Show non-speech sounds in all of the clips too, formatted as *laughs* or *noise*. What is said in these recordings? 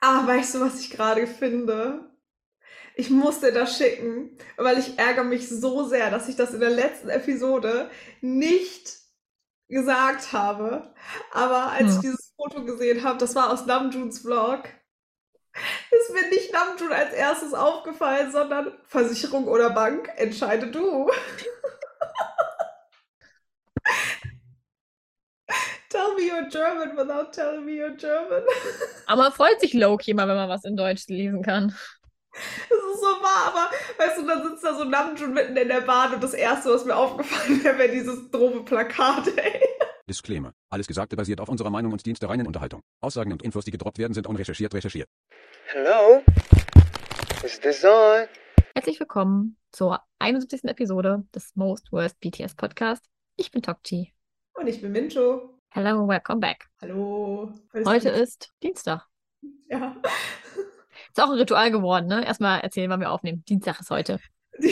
Ah, weißt du, was ich gerade finde? Ich muss dir das schicken, weil ich ärgere mich so sehr, dass ich das in der letzten Episode nicht gesagt habe. Aber als ich Hm. dieses Foto gesehen habe, das war aus Namjoons Vlog, ist mir nicht Namjoon als erstes aufgefallen, sondern Versicherung oder Bank, entscheide du. *laughs* Tell me you're German without telling me you're German. *laughs* Aber freut sich Loki mal, wenn man was in Deutsch lesen kann. Das ist so wahr, aber weißt du, dann sitzt da so Namjoon mitten in der Bahn und das Erste, was mir aufgefallen wäre, wäre dieses doofe Plakat, ey. Disclaimer. Alles Gesagte basiert auf unserer Meinung und dient der reinen Unterhaltung. Aussagen und Infos, die gedroppt werden, sind unrecherchiert recherchiert. Hello? Is this on? Herzlich willkommen zur 71. Episode des Most Worst BTS Podcast. Ich bin Tokchi. Und ich bin Mincho. Hello, welcome back. Hallo. Heute ist Dienstag. Ja. Ist auch ein Ritual geworden, ne? Erstmal erzählen, wann wir aufnehmen. Dienstag ist heute. *laughs*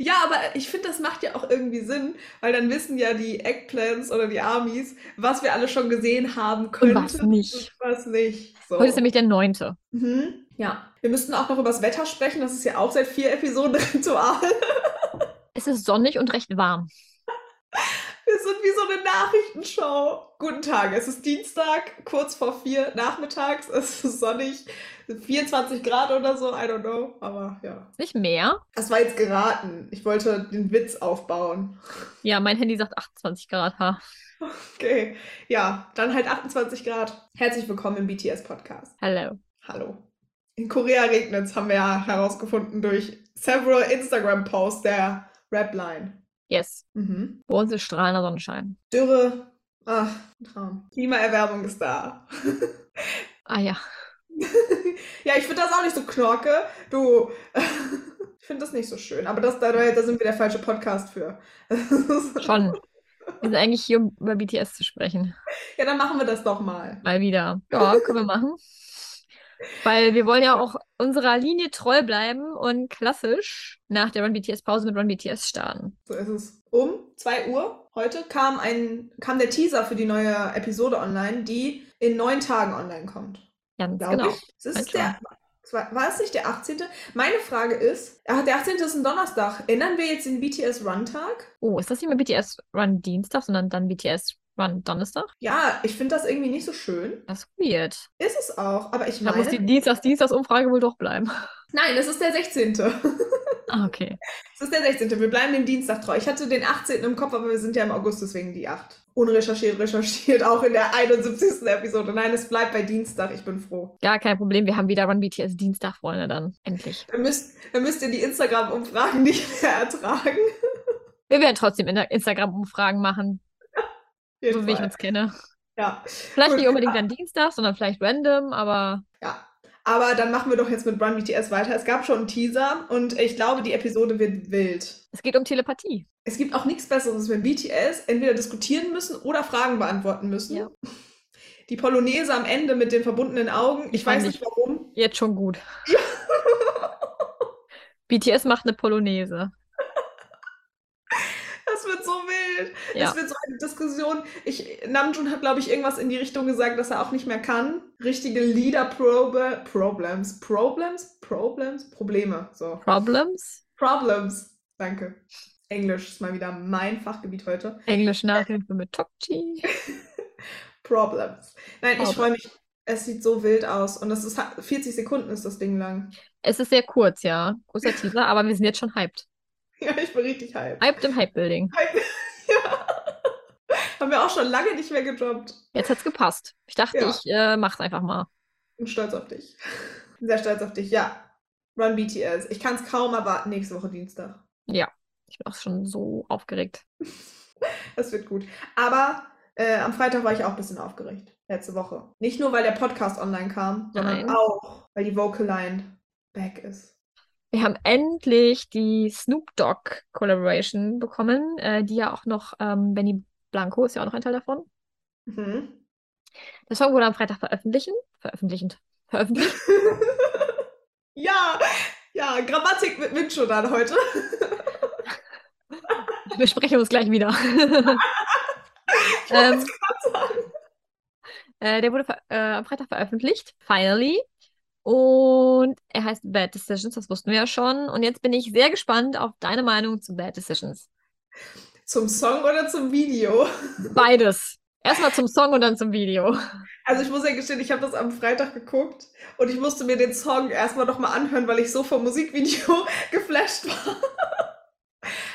Ja, aber ich finde, das macht ja auch irgendwie Sinn, weil dann wissen ja die Eggplants oder die Armies, was wir alle schon gesehen haben könnten was nicht. und was nicht. So. Heute ist nämlich der 9. Mhm. Ja. Wir müssten auch noch über das Wetter sprechen. Das ist ja auch seit vier Episoden *laughs* Ritual. Es ist sonnig und recht warm. Wir sind wie so eine Nachrichtenshow. Guten Tag, es ist Dienstag, kurz vor vier nachmittags. Es ist sonnig, 24 Grad oder so, I don't know. Aber ja. Nicht mehr. Das war jetzt geraten. Ich wollte den Witz aufbauen. Ja, mein Handy sagt 28 Grad. Ha. Okay, ja, dann halt 28 Grad. Herzlich willkommen im BTS-Podcast. Hello. Hallo. In Korea regnet es, haben wir ja herausgefunden durch several Instagram-Posts der Rapline. Yes. Mhm. Bei uns ist strahlender Sonnenschein. Dürre, ach, ein Traum. Klimaerwärmung ist da. *laughs* Ah ja. *laughs* ja, ich finde das auch nicht so knorke. Du, *laughs* ich finde das nicht so schön. Aber das, da, da sind wir der falsche Podcast für. Schon. Wir sind eigentlich hier, um über BTS zu sprechen. Ja, dann machen wir das doch mal. Mal wieder. Ja, können wir machen. Weil wir wollen ja auch unserer Linie treu bleiben und klassisch nach der Run BTS Pause mit Run BTS starten. So ist es. Um 2 Uhr heute kam, ein, kam der Teaser für die neue Episode online, die in neun Tagen online kommt. Ganz Glaube genau. ich. Es ist der, war, war es nicht der 18.? Meine Frage ist, ach, der 18. ist ein Donnerstag. Ändern wir jetzt den BTS Run-Tag? Oh, ist das nicht mehr BTS Run Dienstag, sondern dann BTS Run Donnerstag? Ja, ich finde das irgendwie nicht so schön. Das ist weird. Ist es auch, aber ich Da muss die meine. Dienstags-Dienstags-Umfrage wohl doch bleiben. *laughs* Nein, es ist der 16. Ah, okay. Es ist der 16. Wir bleiben dem Dienstag treu. Ich hatte den 18. im Kopf, aber wir sind ja im August, deswegen die 8. Unrecherchiert, recherchiert, auch in der 71. Episode. Nein, es bleibt bei Dienstag. Ich bin froh. Gar kein Problem. Wir haben wieder Run BTS Dienstag, Freunde, dann. Endlich. Dann müsst, dann müsst ihr die Instagram-Umfragen nicht mehr ertragen. Wir werden trotzdem Instagram-Umfragen machen, so wie ich Fall. uns kenne. Ja. Vielleicht Gut. nicht unbedingt dann Dienstag, sondern vielleicht random, aber Ja. Aber dann machen wir doch jetzt mit Run BTS weiter. Es gab schon einen Teaser und ich glaube, die Episode wird wild. es geht um Telepathie. Es gibt auch nichts Besseres, wenn BTS entweder diskutieren müssen oder Fragen beantworten müssen. Ja. Die Polonaise am Ende mit den verbundenen Augen. Ich Fand weiß ich- nicht warum. Jetzt schon gut. BTS macht eine Polonaise. Das wird so wild. Ja. Es wird so eine Diskussion. Ich, Namjoon hat, glaube ich, irgendwas in die Richtung gesagt, dass er auch nicht mehr kann. Richtige Leader-Probe. Problems. Problems? Problems? Probleme. So. Problems? Problems. Danke. Englisch ist mal wieder mein Fachgebiet heute. Englisch Nachhilfe mit Tokchi. *laughs* Problems. Nein, ich Problems. freue mich. Es sieht so wild aus. Und das ist 40 Sekunden ist das Ding lang. Es ist sehr kurz, ja. Kurzer Teaser, aber wir sind jetzt schon hyped. *laughs* Ja, ich bin richtig hyped. Hyped im Hype-Building. Ja. *laughs* Haben wir auch schon lange nicht mehr gedroppt. Jetzt hat's gepasst. Ich dachte, Ja. ich äh, mach's einfach mal. Bin stolz auf dich. *laughs* Sehr stolz auf dich. Ja. Run BTS. Ich kann es kaum erwarten, nächste Woche Dienstag. Ja. Ich bin auch schon so aufgeregt. *laughs* Das wird gut. Aber äh, am Freitag war ich auch ein bisschen aufgeregt. Letzte Woche. Nicht nur, weil der Podcast online kam, sondern Nein. auch, weil die Vocaline back ist. Wir haben endlich die Snoop Dogg Collaboration bekommen, äh, die ja auch noch, ähm, Benny Blanco ist ja auch noch ein Teil davon. Mhm. Der Song wurde am Freitag veröffentlichen, veröffentlichend, veröffentlicht. *laughs* ja, ja, Grammatik mit Mincho dann heute. *laughs* Wir sprechen uns gleich wieder. *laughs* Ich Ähm. Äh, der wurde äh, am Freitag veröffentlicht, finally. Und er heißt Bad Decisions, das wussten wir ja schon. Und jetzt bin ich sehr gespannt auf deine Meinung zu Bad Decisions. Zum Song oder zum Video? Beides. Erstmal zum Song und dann zum Video. Also ich muss ja gestehen, ich habe das am Freitag geguckt und ich musste mir den Song erstmal nochmal anhören, weil ich so vom Musikvideo *laughs* geflasht war.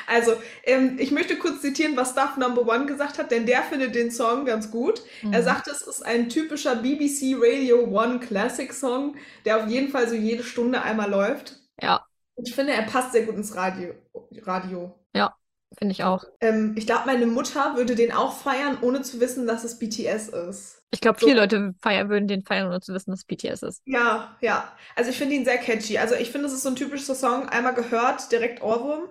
Also, ähm, ich möchte kurz zitieren, was Stuff Number One gesagt hat, denn der findet den Song ganz gut. Mhm. Er sagte, es ist ein typischer BBC Radio One Classic Song, der auf jeden Fall so jede Stunde einmal läuft. Ja, ich finde, er passt sehr gut ins Radio. Radio. finde ich auch. Ähm, ich glaube, meine Mutter würde den auch feiern, ohne zu wissen, dass es BTS ist. Ich glaube, So. viele Leute feiern, würden den feiern, ohne zu wissen, dass es BTS ist. Ja, ja. Also ich finde ihn sehr catchy. Also ich finde, es ist so ein typischer Song, einmal gehört, direkt Ohrwurm.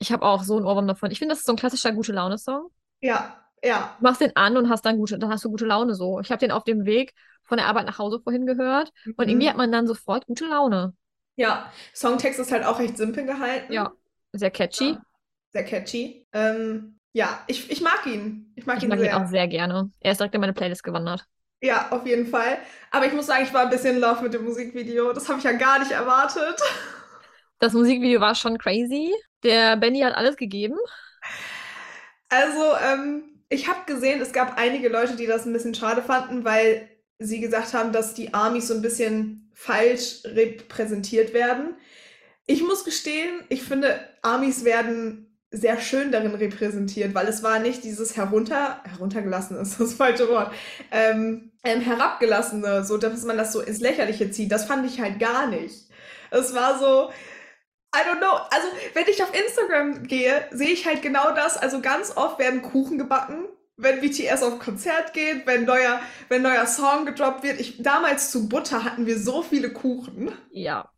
Ich habe auch so einen Ohrwurm davon. Ich finde, das ist so ein klassischer gute Laune-Song. Ja, ja. Du machst den an und hast dann gute, dann hast du gute Laune so. Ich habe den auf dem Weg von der Arbeit nach Hause vorhin gehört und Mhm. irgendwie hat man dann sofort gute Laune. Ja, Songtext ist halt auch recht simpel gehalten. Ja, sehr catchy. Ja, Sehr catchy. Ähm, ja, ich, ich mag ihn. Ich mag Ich ihn mag ihn sehr. auch sehr gerne. Er ist direkt in meine Playlist gewandert. Ja, auf jeden Fall. Aber ich muss sagen, ich war ein bisschen in love mit dem Musikvideo. Das habe ich ja gar nicht erwartet. Das Musikvideo war schon crazy. Der Benny hat alles gegeben. Also, ähm, ich habe gesehen, es gab einige Leute, die das ein bisschen schade fanden, weil sie gesagt haben, dass die Amis so ein bisschen falsch repräsentiert werden. Ich muss gestehen, ich finde, Amis werden sehr schön darin repräsentiert, weil es war nicht dieses herunter, heruntergelassene ist *laughs* das falsche Wort, ähm, ähm, herabgelassene, so dass man das so ins Lächerliche zieht. Das fand ich halt gar nicht. Es war so, I don't know. Also, wenn ich auf Instagram gehe, sehe ich halt genau das. Also, ganz oft werden Kuchen gebacken, wenn BTS auf Konzert geht, wenn neuer, wenn neuer Song gedroppt wird. Ich, damals zu Butter hatten wir so viele Kuchen. Ja.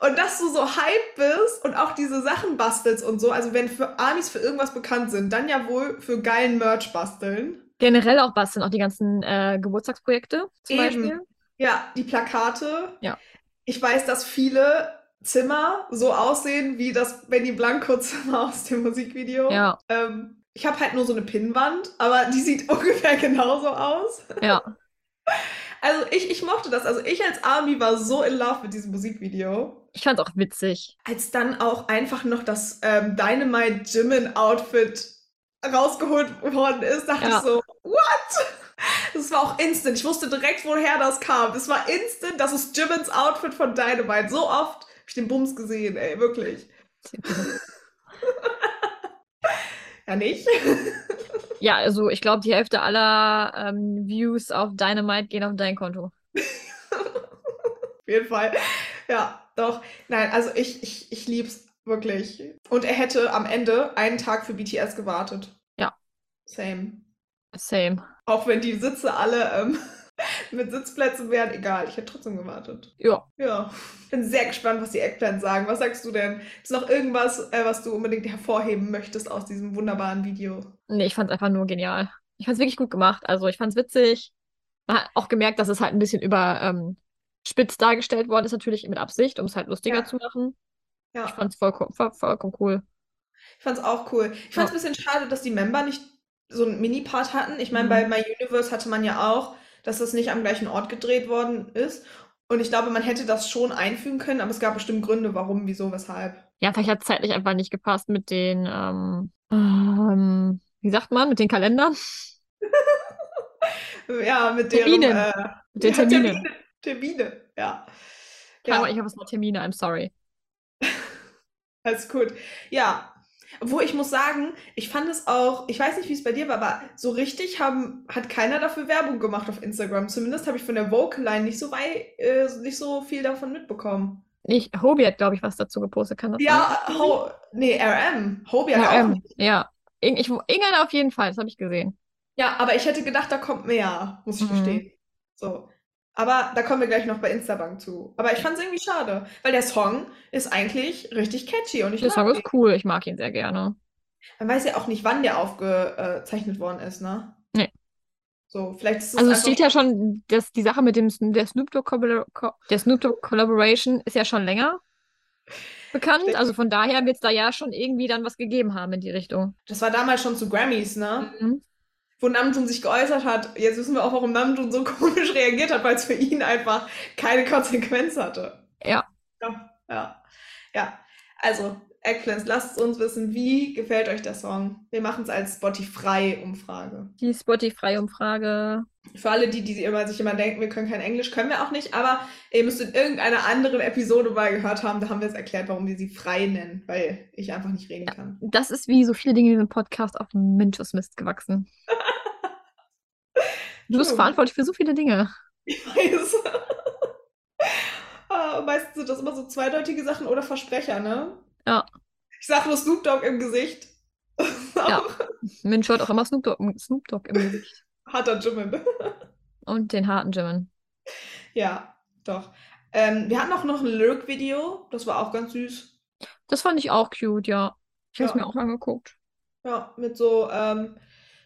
Und dass du so hype bist und auch diese Sachen bastelst und so. Also, wenn für Amis für irgendwas bekannt sind, dann ja wohl für geilen Merch basteln. Generell auch basteln, auch die ganzen äh, Geburtstagsprojekte zum Eben. Beispiel. Ja, die Plakate. Ja. Ich weiß, dass viele Zimmer so aussehen wie das Benny Blanco-Zimmer aus dem Musikvideo. Ja, Ähm, ich habe halt nur so eine Pinnwand, aber die sieht *laughs* ungefähr genauso aus. ja. *laughs* Also ich, ich mochte das. Also ich als Army war so in love mit diesem Musikvideo. Ich fand's auch witzig. Als dann auch einfach noch das ähm, Dynamite Jimin Outfit rausgeholt worden ist, dachte Ja. ich so, what? *laughs* Das war auch instant. Ich wusste direkt, woher das kam. Das war instant. Das ist Jimins Outfit von Dynamite. So oft ich den Bums gesehen, ey, wirklich. Ja, nicht? *laughs* Ja, also ich glaube, die Hälfte aller ähm, Views auf Dynamite gehen auf dein Konto. Auf jeden Fall. Ja, doch. Nein, also ich, ich, ich lieb's wirklich. Und er hätte am Ende einen Tag für BTS gewartet. Ja. Same. Same. Auch wenn die Sitze alle ähm, *laughs* mit Sitzplätzen wären, egal, ich hätte trotzdem gewartet. Ja. Ja. Bin sehr gespannt, was die Eggplants sagen. Was sagst du denn? Ist noch irgendwas, äh, was du unbedingt hervorheben möchtest aus diesem wunderbaren Video? Nee, ich fand's einfach nur genial. Ich fand's wirklich gut gemacht. Also ich fand's witzig. Man hat auch gemerkt, dass es halt ein bisschen über ähm, spitz dargestellt worden ist, natürlich mit Absicht, um es halt lustiger Ja. zu machen. Ich Ja, fand's vollkommen, voll, vollkommen cool. ich fand's auch cool. Ich fand's ein bisschen schade, dass die Member nicht so einen Mini-Part hatten. Ich meine, Mhm. bei My Universe hatte man ja auch, dass das nicht am gleichen Ort gedreht worden ist. Und ich glaube, man hätte das schon einfügen können, aber es gab bestimmt Gründe, warum, wieso, weshalb. Ja, vielleicht hat es zeitlich einfach nicht gepasst mit den, ähm, ähm, wie sagt man, mit den Kalendern, *laughs* Ja, mit deren Terminen. äh, mit den ja, Terminen. Termine, Termine, ja. Ja, ich habe es mal Termine, I'm sorry. *laughs* alles gut. Ja, wo ich muss sagen, ich fand es auch, ich weiß nicht, wie es bei dir war, aber so richtig haben, hat keiner dafür Werbung gemacht auf Instagram. Zumindest habe ich von der Vocal-Line nicht so weit, äh, nicht so viel davon mitbekommen. Ich, Hobie hat, glaube ich, was dazu gepostet, kann das Ja, sein? Ho nee, RM. Hobie hat Ja, auch nicht. ja. Irgend, ich, irgendeiner auf jeden Fall, das habe ich gesehen. Ja, aber ich hätte gedacht, da kommt mehr, muss ich Mhm. gestehen. So. Aber da kommen wir gleich noch bei Instabank zu. Aber ich fand es irgendwie schade, weil der Song ist eigentlich richtig catchy und ich Der Song den. ist cool, ich mag ihn sehr gerne. Man weiß ja auch nicht, wann der aufgezeichnet worden ist, ne? Nee. So, vielleicht ist es Also es steht ja schon, dass die Sache mit dem der Snoop Dogg der Snoop Dogg Collaboration ist ja schon länger bekannt. Stimmt. Also von daher wird es da ja schon irgendwie dann was gegeben haben in die Richtung. Das war damals schon zu Grammys, ne? Mhm. Wo Namjoon sich geäußert hat. Jetzt wissen wir auch, warum Namjoon so *laughs* komisch reagiert hat, weil es für ihn einfach keine Konsequenz hatte. Ja. Ja, ja. ja. Also, Eggplants, lasst uns wissen, wie gefällt euch der Song? Wir machen es als Spotify-Umfrage. Die Spotify-Umfrage. Für alle, die, die immer, sich immer denken, wir können kein Englisch, können wir auch nicht, aber ihr müsst in irgendeiner anderen Episode mal gehört haben, da haben wir es erklärt, warum wir sie frei nennen, weil ich einfach nicht reden kann. Das ist wie so viele Dinge in diesem Podcast auf Minchus-Mist gewachsen. *laughs* Du bist verantwortlich für so viele Dinge. Ich weiß. *laughs* Ah, Meistens sind das immer so zweideutige Sachen oder Versprecher, ne? Ja. Ich sag nur Snoop Dogg im Gesicht. Ja. *laughs* Minch hat auch immer Snoop Dogg, Snoop Dogg im Gesicht. Harter Jimin. *laughs* Und den harten Jimin. Ja, doch. Ähm, wir hatten auch noch ein Lyric-Video, das war auch ganz süß. Das fand ich auch cute, ja. Ich habe es Ja. mir auch angeguckt. Ja, mit so, ähm,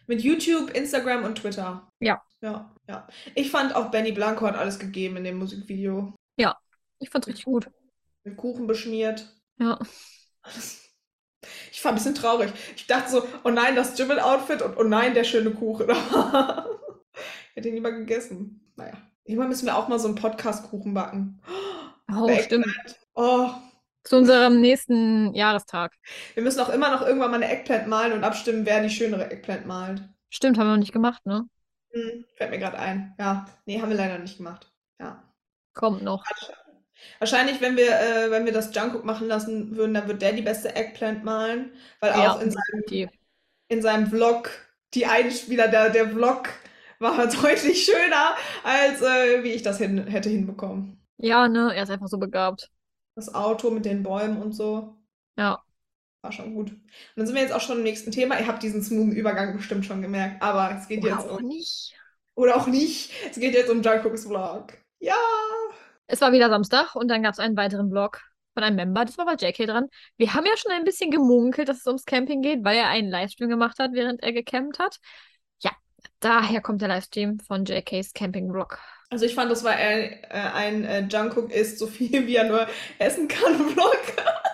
mit YouTube, Instagram und Twitter. Ja. Ja, ja. Ich fand auch Benny Blanco hat alles gegeben in dem Musikvideo. Ich fand's richtig gut. Mit Kuchen beschmiert. Ja. Ich war ein bisschen traurig. Ich dachte so, oh nein, das Jimin-Outfit und oh nein, der schöne Kuchen. *laughs* ich hätte ihn lieber gegessen. Naja. Irgendwann müssen wir auch mal so einen Podcast-Kuchen backen. Oh, Bei stimmt. Oh, Zu unserem nächsten Jahrestag. wir müssen auch immer noch irgendwann mal eine Eggplant malen und abstimmen, wer die schönere Eggplant malt. Stimmt, haben wir noch nicht gemacht, ne? Hm, fällt mir gerade ein. Ja, nee, haben wir leider nicht gemacht. Ja. Kommt noch. Wahrscheinlich, wenn wir, äh, wenn wir das Jungkook machen lassen würden, dann wird der die beste Eggplant malen, weil Ja, auch in seinem, in seinem Vlog, die Einspieler, der, der Vlog war *laughs* deutlich schöner, als äh, wie ich das hin, hätte hinbekommen. Ja, ne? Er ist einfach so begabt. Das Auto mit den Bäumen und so, Ja. war schon gut. Und dann sind wir jetzt auch schon im nächsten Thema. Ihr habt diesen smoothen Übergang bestimmt schon gemerkt, aber es geht Oder jetzt auch um, nicht. oder auch nicht, es geht jetzt um Jungkooks Vlog. Ja! Es war wieder Samstag und dann gab es einen weiteren Vlog von einem Member. Das war bei JK dran. Wir haben ja schon ein bisschen gemunkelt, dass es ums Camping geht, weil er einen Livestream gemacht hat, während er gecampt hat. Ja, daher kommt der Livestream von JKs Camping-Vlog. Also ich fand, das war äh, ein äh, Jungkook isst so viel, wie er nur essen kann *laughs* Vlog.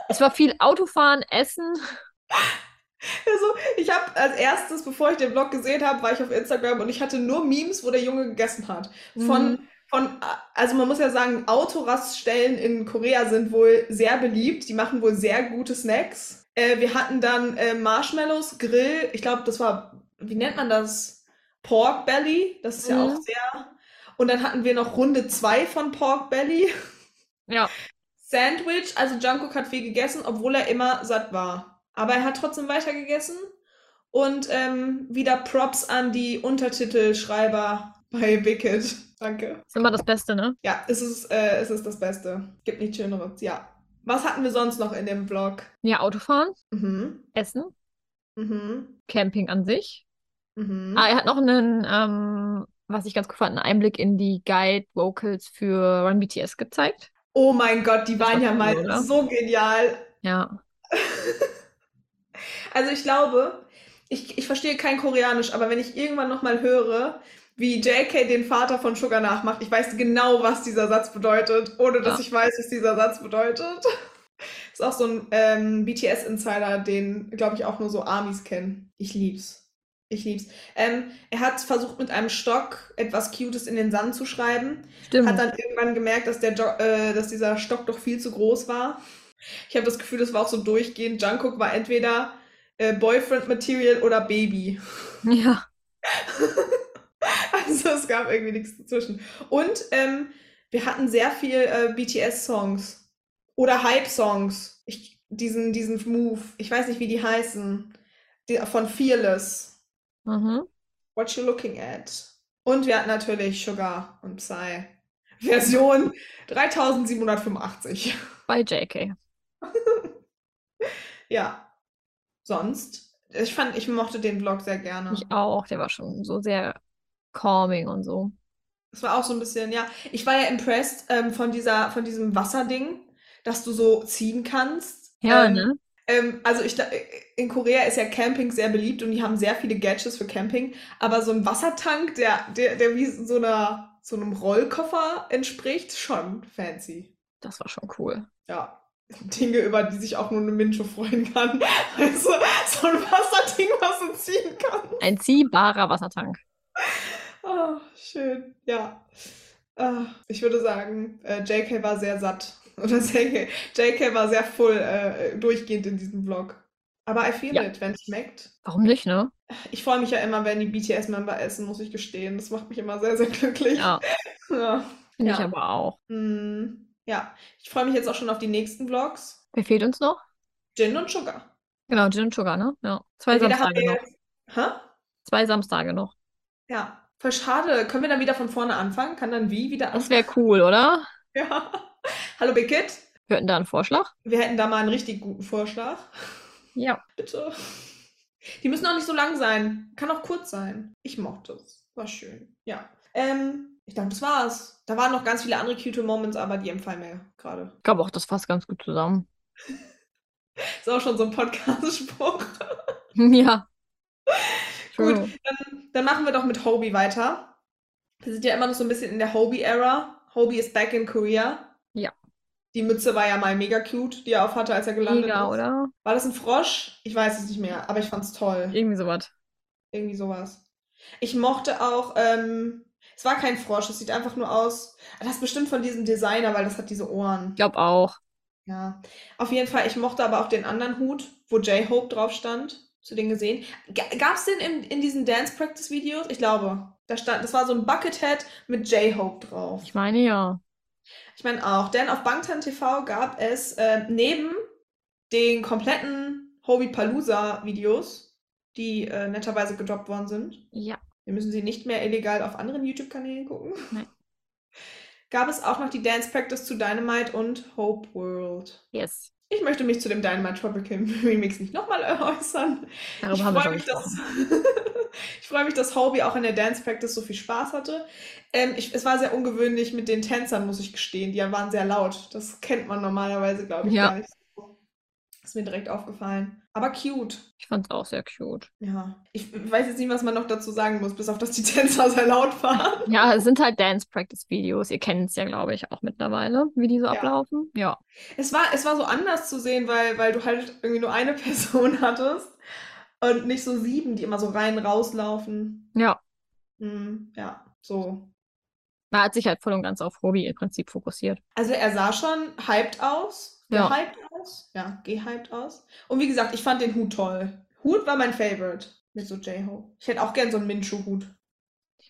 Es war viel Autofahren, Essen. Also, ich habe als erstes, bevor ich den Vlog gesehen habe, war ich auf Instagram und ich hatte nur Memes, wo der Junge gegessen hat. Von, Mhm. Von, also man muss ja sagen, Autoraststellen in Korea sind wohl sehr beliebt. Die machen wohl sehr gute Snacks. Äh, wir hatten dann äh, Marshmallows, Grill. Ich glaube, das war, wie nennt man das? Pork Belly. Das ist ja Mhm. auch sehr. Und dann hatten wir noch Runde 2 von Pork Belly. Ja, Sandwich, also Jungkook hat viel gegessen, obwohl er immer satt war. Aber er hat trotzdem weiter gegessen. Und ähm, wieder Props an die Untertitelschreiber bei Wicked. Danke. ist immer das Beste, ne? Ja, es ist, äh, es ist das Beste. Gibt nichts Schöneres. Ja. Was hatten wir sonst noch in dem Vlog? Ja, Autofahren, Mhm. Essen, Mhm. Camping an sich. Mhm. Ah, er hat noch einen, ähm, was ich ganz cool fand, einen Einblick in die Guide-Vocals für Run BTS gezeigt. Oh mein Gott, die Das waren war ja cool, mal oder? so genial. Ja. *laughs* Also ich glaube, ich, ich verstehe kein Koreanisch, aber wenn ich irgendwann nochmal höre, wie JK den Vater von Sugar nachmacht, ich weiß genau, was dieser Satz bedeutet, ohne dass Ja. ich weiß, was dieser Satz bedeutet. *laughs* Ist auch so ein ähm, BTS-Insider, den, glaube ich, auch nur so Amis kennen. Ich lieb's. Ich lieb's. Ähm, er hat versucht, mit einem Stock etwas Cutes in den Sand zu schreiben. Stimmt. Hat dann irgendwann gemerkt, dass, der jo äh, dass dieser Stock doch viel zu groß war. Ich habe das Gefühl, das war auch so durchgehend. Jungkook war entweder äh, Boyfriend Material oder Baby. Ja. Also *laughs* es gab irgendwie nichts dazwischen. Und ähm, wir hatten sehr viel äh, BTS-Songs oder Hype-Songs. Diesen, diesen Move, ich weiß nicht, wie die heißen. Die, von Fearless. Mhm. What you looking at? Und wir hatten natürlich Sugar und Psy. Version 3785. *laughs* Bei JK. *laughs* Ja. Sonst, ich fand, ich mochte den Vlog sehr gerne. Ich auch. Der war schon so sehr calming und so. Es war auch so ein bisschen, ja. Ich war ja impressed ähm, von dieser, von diesem Wasserding, dass du so ziehen kannst. Ja, ähm, ne? Ähm, also ich, in Korea ist ja Camping sehr beliebt und die haben sehr viele Gadgets für Camping, aber so ein Wassertank, der, der, der wie so einer, so einem Rollkoffer entspricht, schon fancy. Das war schon cool. Ja. Dinge, über die sich auch nur eine Mincho freuen kann. *laughs* Also so ein Wasserding, was du ziehen kann. Ein ziehbarer Wassertank. Ah, schön, ja. Ah, ich würde sagen, äh, JK war sehr satt. *laughs* Oder JK, JK war sehr full äh, durchgehend in diesem Vlog. Aber I feel Ja. it, wenn es schmeckt. Warum nicht, ne? Ich freue mich ja immer, wenn die BTS-Member essen, muss ich gestehen. Das macht mich immer sehr, sehr glücklich. Ja, *laughs* Ja. finde ich Ja. aber auch. Mm, ja. Ich freue mich jetzt auch schon auf die nächsten Vlogs. Wer fehlt uns noch? Gin und Sugar. Genau, Gin und Sugar, ne? Ja. Zwei Samstage noch. Hä? Zwei Samstage noch. Ja. Voll schade. Können wir dann wieder von vorne anfangen? Kann dann wie wieder Das wäre cool, oder? *laughs* Ja. Hallo Big Kid. Wir hatten da einen Vorschlag. Wir hätten da mal einen richtig guten Vorschlag. *laughs* Ja. Bitte. Die müssen auch nicht so lang sein. Kann auch kurz sein. Ich mochte es. War schön. Ja. Ähm, ich glaube, das war's. Da waren noch ganz viele andere cute Moments, aber die empfallen mir gerade. Ich glaube auch, das fasst ganz gut zusammen. *laughs* Ist auch schon so ein Podcast-Spruch. ja. Gut, dann, dann machen wir doch mit Hobie weiter. Wir sind ja immer noch so ein bisschen in der Hobie-Ära. Hobie ist back in Korea. Ja. Die Mütze war ja mal mega cute, die er aufhatte, als er gelandet Mega, ist. oder? War das ein Frosch? Ich weiß es nicht mehr, aber ich fand's toll. Irgendwie sowas. Irgendwie sowas. Ich mochte auch, ähm, es war kein Frosch, es sieht einfach nur aus. Das ist bestimmt von diesem Designer, weil das hat diese Ohren. Ich glaube auch. Ja. Auf jeden Fall, ich mochte aber auch den anderen Hut, wo J-Hope drauf stand. Hast du den gesehen? Gab es den in, in diesen Dance Practice Videos? Ich glaube. Da stand, das war so ein Buckethead mit J-Hope drauf. Ich meine ja. Ich meine auch, denn auf Bangtan TV gab es äh, neben den kompletten Hobie Palooza Videos, die äh, netterweise gedroppt worden sind, Ja. wir müssen sie nicht mehr illegal auf anderen YouTube-Kanälen gucken, Nein. *laughs* gab es auch noch die Dance Practice zu Dynamite und Hope World. Yes. Ich möchte mich zu dem Dynamite Tropical *laughs* Remix nicht nochmal äußern. Darüber Ich haben wir freue schon mich, dass, *laughs* ich freue mich, dass Hobie auch in der Dance Practice so viel Spaß hatte. Ähm, ich, es war sehr ungewöhnlich mit den Tänzern, muss ich gestehen. Die waren sehr laut. Das kennt man normalerweise, glaube ich, Ja. gar nicht. Ist mir direkt aufgefallen. Aber cute. Ich fand es auch sehr cute. Ja. Ich weiß jetzt nicht, was man noch dazu sagen muss, bis auf, dass die *laughs* Tänzer sehr laut waren. Ja, es sind halt Dance Practice Videos. Ihr kennt es ja, glaube ich, auch mittlerweile, wie die so Ja. ablaufen. Ja. Es war, es war so anders zu sehen, weil, weil du halt irgendwie nur eine *laughs* Person hattest und nicht so sieben, die immer so rein rauslaufen. Ja. Hm, ja, so. Man hat sich halt voll und ganz auf Hobby im Prinzip fokussiert. Also er sah schon hyped aus. Ja. Gehyped aus. Ja, gehyped aus. Und wie gesagt, ich fand den Hut toll. Hut war mein Favorite. Mit so J-Ho. Ich hätte auch gern so einen Minchu-Hut.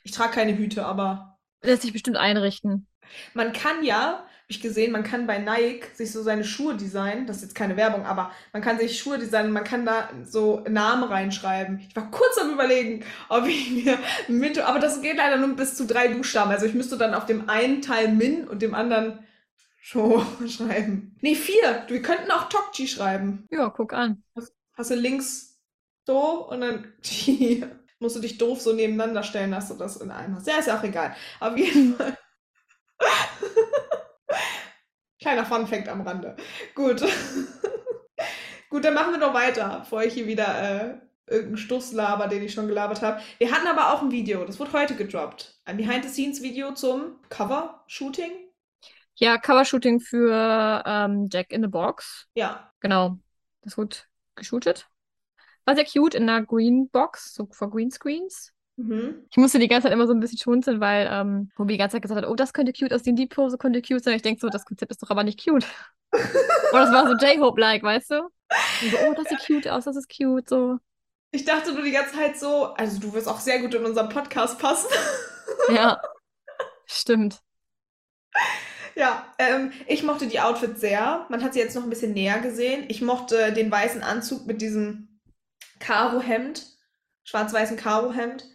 Ich trage keine Hüte, aber Lässt sich bestimmt einrichten. man kann ja, ich gesehen, man kann bei Nike sich so seine Schuhe designen. Das ist jetzt keine Werbung, aber man kann sich Schuhe designen, man kann da so Namen reinschreiben. Ich war kurz am überlegen, ob ich mir Minto, aber das geht leider nur bis zu drei Buchstaben. Also ich müsste dann auf dem einen Teil Min und dem anderen Sho *laughs* schreiben. Nee, vier. Wir könnten auch Tokchi schreiben. Ja, guck an. Hast du links Do und dann *laughs* Chi. Musst du dich doof so nebeneinander stellen, dass du das in einem hast. Ja, ist ja auch egal. Auf jeden Fall. *laughs* Kleiner Funfact am Rande. Gut. *laughs* Gut, dann machen wir noch weiter, bevor ich hier wieder äh, irgendeinen Stuss laber, den ich schon gelabert habe. Wir hatten aber auch ein Video, das wurde heute gedroppt. Ein Behind-the-Scenes-Video zum Cover-Shooting. Ja, Covershooting für ähm, Jack in the Box. Ja. Genau. Das wurde geshootet. War sehr cute in einer Green Box, so vor Greenscreens. Mhm. Ich musste die ganze Zeit immer so ein bisschen schmunzeln, weil ähm, Ruby die ganze Zeit gesagt hat, oh, das könnte cute aussehen, die Pose könnte cute sein. Ich denke so, das Konzept ist doch aber nicht cute. *laughs* Und das war so J-Hope-like, weißt du? So, oh, das sieht cute aus, das ist cute, so. Ich dachte nur die ganze Zeit so, also du wirst auch sehr gut in unseren Podcast passen. *laughs* Ja, stimmt. Ja, ähm, ich mochte die Outfits sehr. Man hat sie jetzt noch ein bisschen näher gesehen. Ich mochte den weißen Anzug mit diesem Karo-Hemd, schwarz-weißen Karo-Hemd.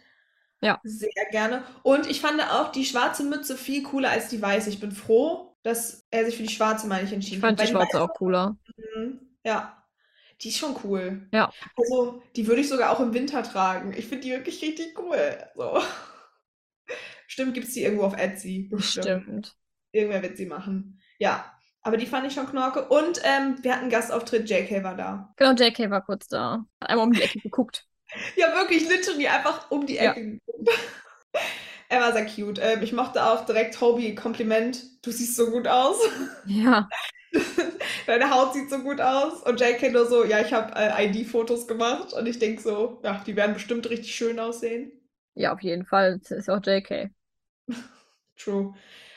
Ja. Sehr gerne. Und ich fand auch die schwarze Mütze viel cooler als die weiße. Ich bin froh, dass er sich für die schwarze, meine ich, Ich entschieden fand hat. die Weil schwarze auch cooler. weiße, ja, die ist schon cool. Ja. Also, die würde ich sogar auch im Winter tragen. Ich finde die wirklich richtig cool. So. *laughs* Stimmt, gibt es die irgendwo auf Etsy. Stimmt. Irgendwer wird sie machen. Ja, aber die fand ich schon knorke. Und ähm, wir hatten einen Gastauftritt, JK war da. Genau, JK war kurz da. Hat einmal um die Ecke geguckt. *laughs* Ja, wirklich, literally einfach um die Ja. Ecke geguckt. *laughs* Er war sehr cute. Ähm, ich mochte auch direkt Hobie Kompliment. Du siehst so gut aus. *laughs* Ja, deine Haut sieht so gut aus. Und JK nur so, ja, ich habe äh, ID-Fotos gemacht. Und ich denke so, ja, die werden bestimmt richtig schön aussehen. Ja, auf jeden Fall. Das ist auch JK. True.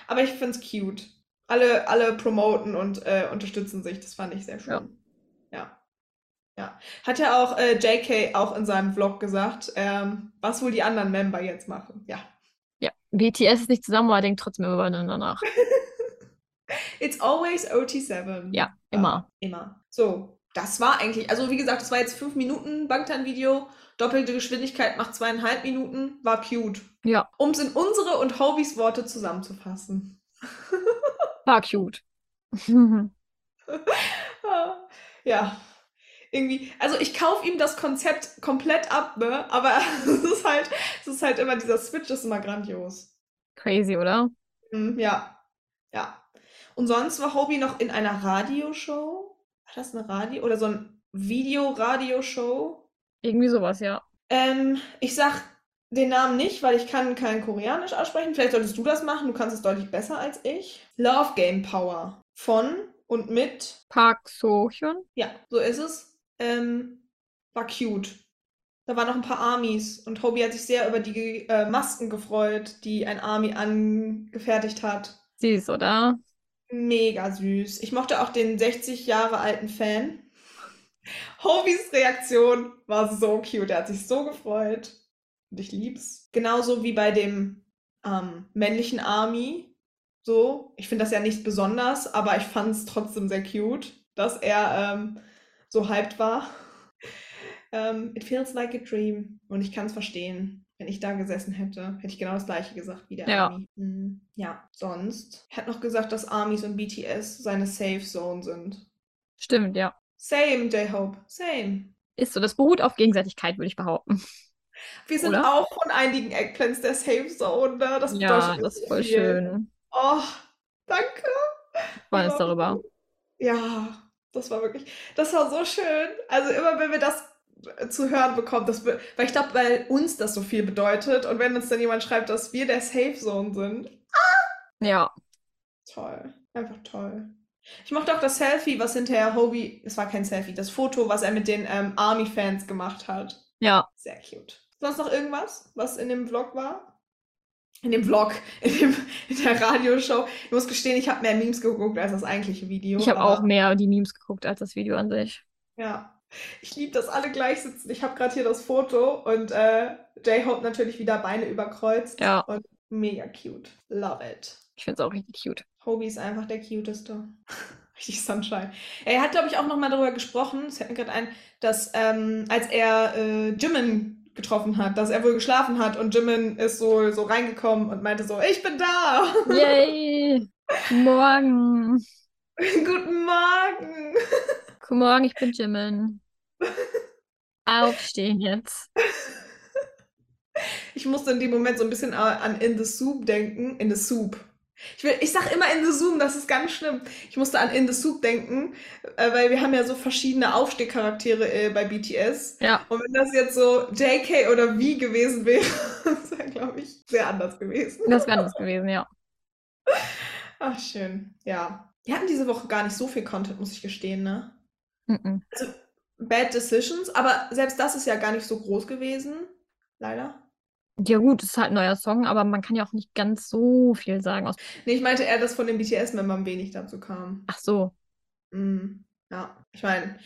Aber ich find's cute. Alle, alle promoten und äh, unterstützen sich. Das fand ich sehr schön. Ja. Ja. Hat ja auch äh, JK auch in seinem Vlog gesagt, ähm, was wohl die anderen Member jetzt machen. Ja. Ja. BTS ist nicht zusammen, aber denkt trotzdem übereinander nach. *laughs* It's always OT7. Ja, immer. Immer. So, das war eigentlich, also wie gesagt, das war jetzt fünf Minuten Bangtan-Video. Doppelte Geschwindigkeit macht zweieinhalb Minuten. War cute. Ja, Um es in unsere und Hobys Worte zusammenzufassen. war cute. *laughs* *laughs* ja. Irgendwie, also ich kaufe ihm das Konzept komplett ab, ne? Aber *laughs* es ist halt, es ist halt immer, dieser Switch ist immer grandios. Crazy, oder? Mhm, ja. Ja. Und sonst war Hobie noch in einer Radioshow. War das eine Radio- oder so ein Video-Radioshow? Irgendwie sowas, ja. Ähm, ich sag den Namen nicht, weil ich kann kein Koreanisch aussprechen. Vielleicht solltest du das machen, du kannst es deutlich besser als ich. Love Game Power von und mit, Park So-hyun. ja, so ist es, ähm, war cute. Da waren noch ein paar Armies und Hobie hat sich sehr über die äh, Masken gefreut, die ein Army angefertigt hat. Süß, oder? Mega süß. Ich mochte auch den 60 Jahre alten Fan. Hobies Reaktion war so cute. Er hat sich so gefreut. Und ich lieb's. Genauso wie bei dem ähm, männlichen Army. So. Ich finde das ja nicht besonders, aber ich fand es trotzdem sehr cute, dass er ähm, so hyped war. *laughs* Ähm, it feels like a dream. Und ich kann es verstehen. Wenn ich da gesessen hätte, hätte ich genau das gleiche gesagt wie der Ja. Army. Hm, ja, sonst. Er hat noch gesagt, dass Armies und BTS seine Safe Zone sind. Stimmt, ja. Same, J-Hope. Same. Ist so. Das beruht auf Gegenseitigkeit, würde ich behaupten. *laughs* Wir sind Oder? auch von einigen Eggplants der Safe Zone, ne? Das Ja, das ist voll viel. schön. Oh, danke. Freuen uns darüber. Ja, das war wirklich, das war so schön. Also immer, wenn wir das zu hören bekommen, das, weil ich glaube, weil uns das so viel bedeutet und wenn uns dann jemand schreibt, dass wir der Safe Zone sind, Ja, toll, einfach toll. Ich mochte auch das Selfie, was hinterher Hobie, es war kein Selfie, das Foto, was er mit den ähm, Army-Fans gemacht hat. ja. Sehr cute. Sonst noch irgendwas, was in dem Vlog war? In dem Vlog, *laughs* in, dem, in der Radioshow. Ich muss gestehen, ich habe mehr Memes geguckt als das eigentliche Video. Ich habe auch mehr die Memes geguckt als das Video an sich. Ja. Ich liebe, dass alle gleich sitzen. Ich habe gerade hier das Foto und äh, J-Hope natürlich wieder Beine überkreuzt. Ja. Und mega cute. Love it. Ich finde es auch richtig cute. Hobie ist einfach der cuteste. *laughs* Richtig Sunshine. Er hat, glaube ich, auch nochmal darüber gesprochen, es fällt mir gerade ein, dass ähm, als er äh, Jimin getroffen hat, dass er wohl geschlafen hat und Jimin ist so, so reingekommen und meinte so, ich bin da. Yay! Morgen. *laughs* Guten Morgen. Guten Morgen, ich bin Jimin. Aufstehen jetzt. Ich musste in dem Moment so ein bisschen an In the Soup denken. In the Soup. Ich, will, ich sag immer In the Zoom, das ist ganz schlimm. Ich musste an In the Soup denken, äh, weil wir haben ja so verschiedene Aufstehcharaktere äh, bei BTS. Ja, Und wenn das jetzt so JK oder V gewesen wäre, *laughs* das wäre, glaube ich, sehr anders gewesen. das wäre anders gewesen, ja. Ach, schön. Ja. Wir hatten diese Woche gar nicht so viel Content, muss ich gestehen, ne? Mhm. Bad Decisions, aber selbst das ist ja gar nicht so groß gewesen. Leider. Ja gut, es ist halt ein neuer Song, aber man kann ja auch nicht ganz so viel sagen. Aus Nee, ich meinte eher, dass von den BTS-Membern wenig dazu kam. Ach so, Mm, ja, ich meine,